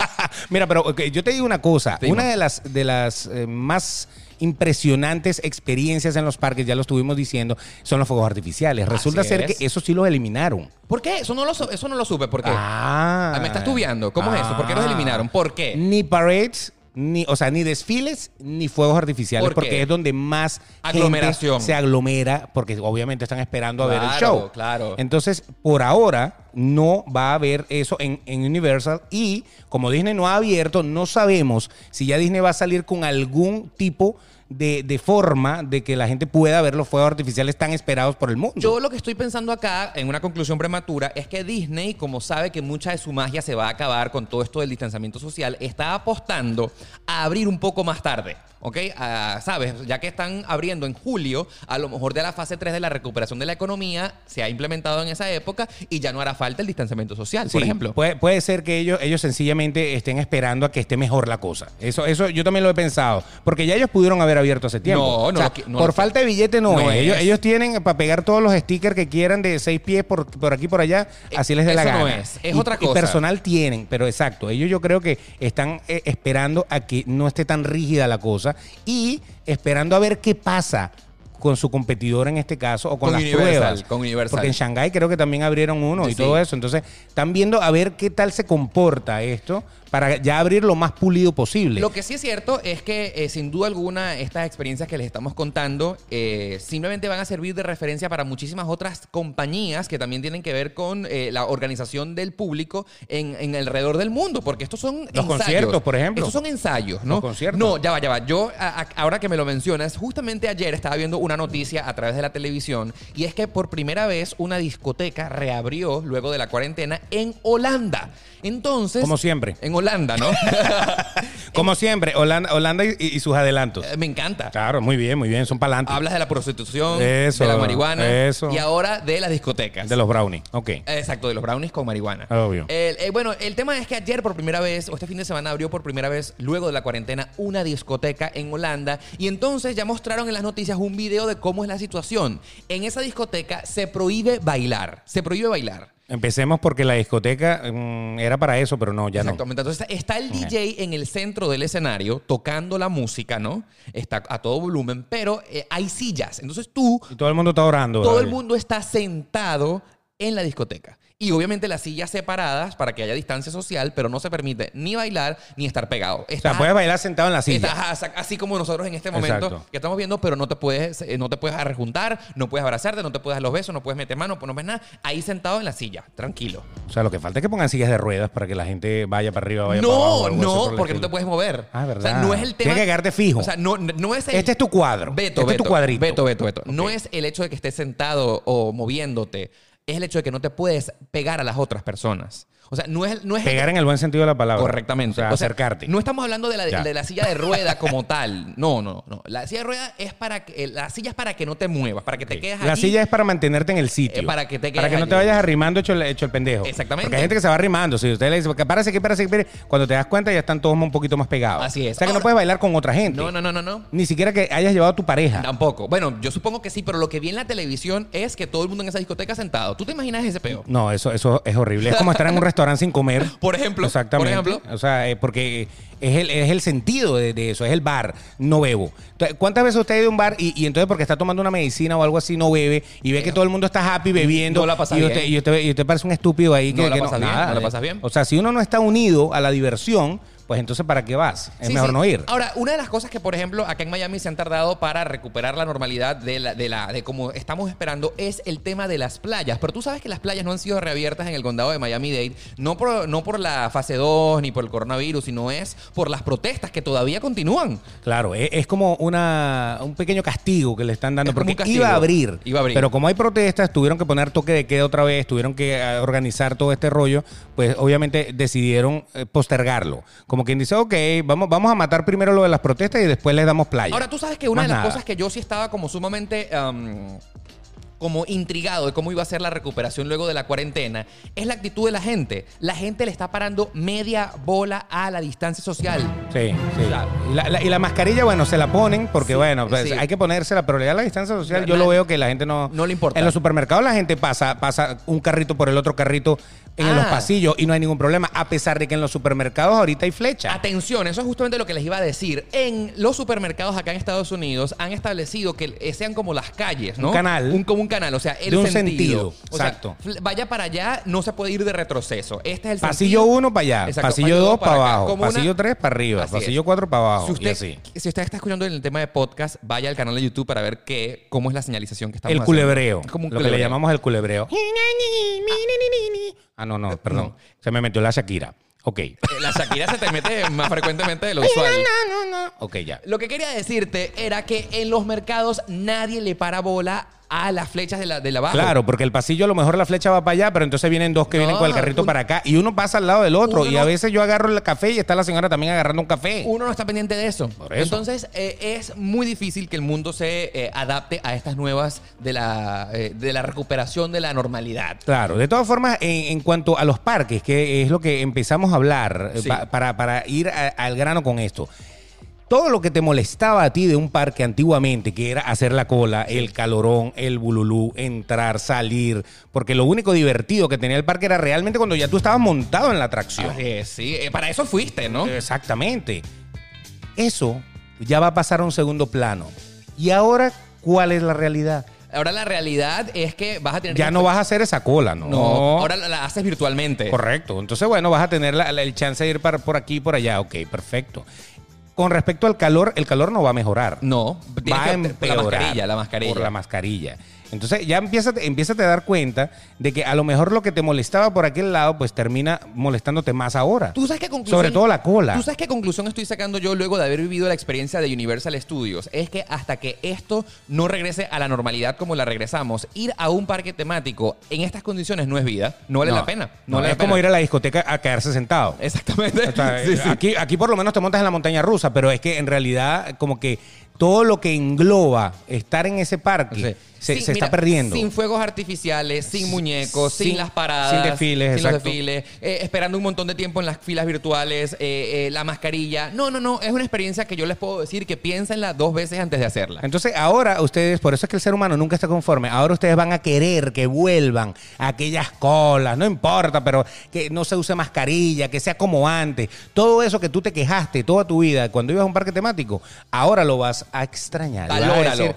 Mira, pero yo te digo una cosa. Dime. Una de las, de las eh, más impresionantes experiencias en los parques, ya lo estuvimos diciendo, son los fuegos artificiales. Resulta Así ser es. que eso sí los eliminaron. ¿Por qué? Eso no lo, eso no lo supe. ¿Por qué? Ah. Ah, me estás tubiando. ¿Cómo es eso? ¿Por qué los Ah. eliminaron? ¿Por qué? Ni parades, ni, o sea, ni desfiles, ni fuegos artificiales, porque es donde más gente Aglomeración. se aglomera, porque obviamente están esperando a ver el Claro, show. claro. Entonces, por ahora, no va a haber eso en, en Universal. Y como Disney no ha abierto, no sabemos si ya Disney va a salir con algún tipo de, de forma de que la gente pueda ver los fuegos artificiales tan esperados por el mundo. Yo lo que estoy pensando acá, en una conclusión prematura, es que Disney, como sabe que mucha de su magia se va a acabar con todo esto del distanciamiento social, está apostando a abrir un poco más tarde. ¿Ok? Ah, ¿Sabes? Ya que están abriendo en julio, a lo mejor de la fase 3 de la recuperación de la economía se ha implementado en esa época y ya no hará falta el distanciamiento social, por ejemplo. Puede, puede ser que ellos, ellos sencillamente estén esperando a que esté mejor la cosa. Eso, eso yo también lo he pensado. Porque ya ellos pudieron haber abierto hace tiempo. No, no O sea, no por falta de billete no, no es. Ellos, tienen para pegar todos los stickers que quieran de seis pies por, por aquí por allá. Así les dé la gana. no es, es Y- otra Y cosa. personal tienen, pero exacto. Ellos yo creo que están eh, esperando a que no esté tan rígida la cosa y esperando a ver qué pasa con su competidor en este caso o con, Con las Universal, pruebas. con Universal. Porque en Shanghái creo que también abrieron uno Sí, y sí. todo eso. Entonces, están viendo a ver qué tal se comporta esto para ya abrir lo más pulido posible. Lo que sí es cierto es que, eh, sin duda alguna, estas experiencias que les estamos contando eh, simplemente van a servir de referencia para muchísimas otras compañías que también tienen que ver con eh, la organización del público en, en alrededor del mundo, porque estos son Los ensayos. conciertos, por ejemplo. Estos son ensayos, ¿no? Los conciertos. No, ya va, ya va. Yo, a- a- ahora que me lo mencionas, justamente ayer estaba viendo una noticia a través de la televisión y es que por primera vez una discoteca reabrió luego de la cuarentena en Holanda. Entonces... Como siempre. En Holanda, ¿no? Como siempre, Holanda, Holanda y, y sus adelantos. Eh, Me encanta. Claro, muy bien, muy bien. Son para adelante. Hablas de la prostitución, Eso, de la marihuana eso. y ahora de las discotecas. De los brownies. Ok. Exacto, de los brownies con marihuana. Obvio. El- eh, bueno, el tema es que ayer por primera vez, o este fin de semana abrió por primera vez, luego de la cuarentena, una discoteca en Holanda. Y entonces ya mostraron en las noticias un video de cómo es la situación. En esa discoteca se prohíbe bailar. Se prohíbe bailar. Empecemos porque la discoteca mm, era para eso, pero no, ya no. Exactamente. Entonces está el DJ en el centro del escenario tocando la música, ¿no? Está a todo volumen, pero eh, hay sillas. Entonces tú Y todo el mundo está orando. todo el mundo está sentado en la discoteca. Y obviamente las sillas separadas para que haya distancia social, pero no se permite ni bailar ni estar pegado. O sea, Estás- puedes bailar sentado en la silla. estás as- así como nosotros en este momento Exacto. que estamos viendo, pero no te puedes eh, no te puedes rejuntar, no puedes abrazarte, no te puedes dar los besos, no puedes meter mano, no ves nada. Ahí sentado en la silla, tranquilo. O sea, lo que falta es que pongan sillas de ruedas para que la gente vaya para arriba, vaya para abajo. No, no, porque no te puedes mover. Ah, verdad. O sea, no es el tema. Tienes que quedarte fijo. O sea, no, no es el- Este es tu cuadro. Beto, Este es tu cuadrito. Beto, Beto, Beto. No es el hecho de que estés sentado o moviéndote. Es el hecho de que no te puedes pegar a las otras personas. O sea, no es, no es Pegar en el buen sentido de la palabra. Correctamente. O sea, O sea, acercarte. No estamos hablando de la, de la silla de rueda como tal. No, no, no. La silla de rueda es para que. La silla es para que no te muevas, para que te quedes La allí. silla es para mantenerte en el sitio. Eh, para que te Para quedes que no te vayas arrimando hecho el, hecho el pendejo. Exactamente. Porque hay gente que se va arrimando. Si usted le dice, párase, que párase, que párase, cuando te das cuenta ya están todos un poquito más pegados. Así es. O sea que no puedes bailar con otra gente. No, no, no, no, no. Ni siquiera que hayas llevado a tu pareja. Tampoco. Bueno, yo supongo que sí, pero lo que vi en la televisión es que todo el mundo en esa discoteca sentado. ¿Tú te imaginas ese peo? No, eso, eso es horrible. Es como estar en un restaurante sin comer. Por ejemplo. Exactamente. Por ejemplo. O sea, eh, porque es el, es el sentido de, de eso, es el bar, no bebo. Entonces, ¿Cuántas veces usted ha ido a un bar y, y entonces porque está tomando una medicina o algo así no bebe y ve que todo el mundo está happy bebiendo No la pasa y, usted, bien. y, usted, y usted parece un estúpido ahí que No la que pasas bien, nada, no la pasas bien. O sea, si uno no está unido a la diversión, pues entonces ¿para qué vas? Es Sí, mejor sí. no ir. Ahora, una de las cosas que, por ejemplo, acá en Miami se han tardado para recuperar la normalidad de la, de la, de como estamos esperando, es el tema de las playas. Pero tú sabes que las playas no han sido reabiertas en el condado de Miami-Dade, no por, no por la fase 2 ni por el coronavirus, sino es por las protestas que todavía continúan. Claro, es, es como una, un pequeño castigo que le están dando, Es porque iba a abrir. Iba a abrir. Pero como hay protestas, tuvieron que poner toque de queda otra vez, tuvieron que eh, organizar todo este rollo, pues obviamente decidieron eh, postergarlo. Como quien dice, ok, vamos, vamos a matar primero lo de las protestas y después les damos playa. Ahora, tú sabes que una Más de las nada. cosas que yo sí estaba como sumamente... am, como intrigado de cómo iba a ser la recuperación luego de la cuarentena, es la actitud de la gente. La gente le está parando media bola a la distancia social. Sí, sí. Y la, la- y la mascarilla, bueno, se la ponen porque, Sí, bueno, pues, sí. hay que ponérsela, pero ya la distancia social, Na- yo lo veo que la gente no... no le importa. En los supermercados la gente pasa, pasa un carrito por el otro carrito en Ah. los pasillos y no hay ningún problema, a pesar de que en los supermercados ahorita hay flecha. Atención, eso es justamente lo que les iba a decir. En los supermercados acá en Estados Unidos han establecido que eh, sean como las calles, ¿no? Un canal. Un, como un canal, o sea, el De un sentido. sentido, O exacto. vaya para allá, no se puede ir de retroceso. Este es el Pasillo. 1 para allá, Exacto, pasillo 2 para abajo, una- pasillo 3 para arriba, Así pasillo. 4 para abajo Si usted, y así. si usted está escuchando el tema de podcast, vaya al canal de YouTube para ver qué, cómo es la señalización que estamos El haciendo. culebreo, Es como un lo que le culebreo. llamamos el culebreo. Ah, no, no, perdón. Se me metió la Shakira. Ok. Eh, La Shakira se te mete más frecuentemente de lo usual. Ok, ya. Lo que quería decirte era que en los mercados nadie le para bola a las flechas de la, de la abajo. Claro, porque el pasillo a lo mejor la flecha va para allá, pero entonces vienen dos que No, vienen con el carrito un- para acá y uno pasa al lado del otro. Y a veces yo agarro el café y está la señora también agarrando un café. Uno no está pendiente de eso. Por eso. Entonces, eh, es muy difícil que el mundo se eh, adapte a estas nuevas de la, eh, de la recuperación de la normalidad. Claro, de todas formas, en, en cuanto a los parques, que es lo que empezamos a hablar eh, Sí. pa- para, para ir a- al grano con esto. Todo lo que te molestaba a ti de un parque antiguamente, que era hacer la cola, el calorón, el bululú, entrar, salir, porque lo único divertido que tenía el parque era realmente cuando ya tú estabas montado en la atracción. Así es, sí. Eh, para eso fuiste, ¿no? Exactamente. Eso ya va a pasar a un segundo plano. ¿Y ahora cuál es la realidad? Ahora la realidad es que vas a tener Ya que- no vas a hacer esa cola, ¿no? No, ahora la, la haces virtualmente. Correcto. Entonces, bueno, vas a tener la- la- el chance de ir para, por aquí y por allá. Ok, perfecto. Con respecto al calor, el calor no va a mejorar. No, va a empeorar. la mascarilla, la mascarilla. Por la mascarilla. Entonces ya empieza, empieza a dar cuenta de que a lo mejor lo que te molestaba por aquel lado, pues termina molestándote más ahora. ¿Tú sabes qué conclusión? Sobre todo la cola. ¿Tú sabes qué conclusión estoy sacando yo luego de haber vivido la experiencia de Universal Studios? Es que hasta que esto no regrese a la normalidad como la regresamos, ir a un parque temático en estas condiciones no es vida, no vale No, la pena. No, no, vale es la como pena. ir a la discoteca a quedarse sentado. Exactamente. O sea, Sí, sí. Aquí, aquí por lo menos te montas en la montaña rusa, pero es que en realidad como que todo lo que engloba estar en ese parque Sí. Se, Sin- se mira, está perdiendo. Sin fuegos artificiales, sin muñecos, sin, sin- las paradas. sin desfiles, sin los exacto. desfiles, eh, esperando un montón de tiempo en las filas virtuales, eh, eh, la mascarilla. No, no, no. Es una experiencia que yo les puedo decir que piénsenla dos veces antes de hacerla. Entonces ahora ustedes, por eso es que el ser humano nunca está conforme, ahora ustedes van a querer que vuelvan aquellas colas, no importa, pero que no se use mascarilla, que sea como antes. Todo eso que tú te quejaste toda tu vida cuando ibas a un parque temático, ahora lo vas a extrañar. Y vas a Valóralo. decir,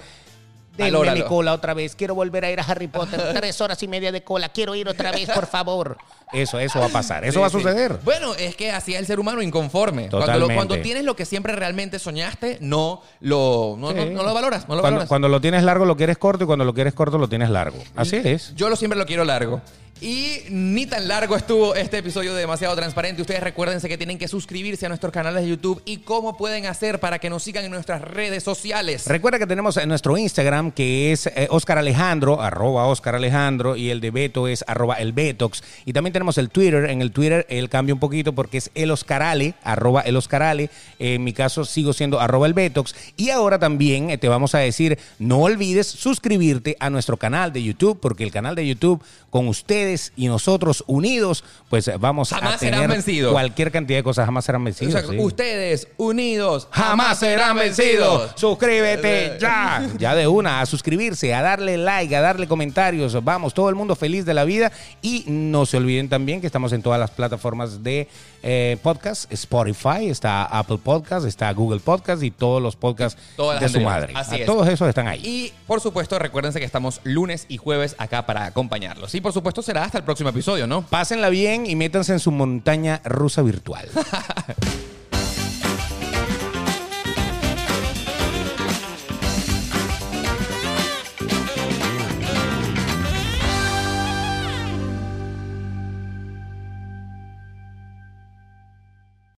Denme mi cola otra vez. Quiero volver a ir a Harry Potter. Tres horas y media de cola. Quiero ir otra vez, por favor. Eso, eso va a pasar, eso Sí, va a sí. suceder. Bueno, es que así es el ser humano inconforme. Cuando, lo- Totalmente. cuando tienes lo que siempre realmente soñaste, no lo, no, no- Sí. no lo valoras. No lo Cuando, valoras. cuando lo tienes largo lo quieres corto y cuando lo quieres corto lo tienes largo. Así es. Yo lo siempre lo quiero largo. Y ni tan largo estuvo este episodio de Demasiado Transparente. Ustedes recuérdense que tienen que suscribirse a nuestros canales de YouTube y cómo pueden hacer para que nos sigan en nuestras redes sociales. Recuerda que tenemos en nuestro Instagram que es eh, Oscar Alejandro, arroba Oscar Alejandro, y el de Beto es arroba el Betox. Y también tenemos el Twitter. En el Twitter él cambia un poquito porque es el Oscarale, arroba el Oscarale. En mi caso sigo siendo arroba el Betox. Y ahora también eh, te vamos a decir, no olvides suscribirte a nuestro canal de YouTube, porque el canal de YouTube con ustedes y nosotros unidos, pues eh, vamos Jamás a tener serán vencidos. cualquier cantidad de cosas, jamás serán vencidos. Exacto. sí. Ustedes, unidos, Jamás serán vencidos. Suscríbete Eh, ya. Ya de una, a suscribirse, a darle like, a darle comentarios. Vamos, todo el mundo feliz de la vida. Y no se olviden también que estamos en todas las plataformas de eh, podcast. Spotify, está Apple Podcast, está Google Podcast y todos los podcasts Todas de su madre. Así A es. Todos esos están ahí. Y por supuesto, recuérdense que estamos lunes y jueves acá para acompañarlos. Y por supuesto, será hasta el próximo episodio, ¿no? Pásenla bien y métanse en su montaña rusa virtual.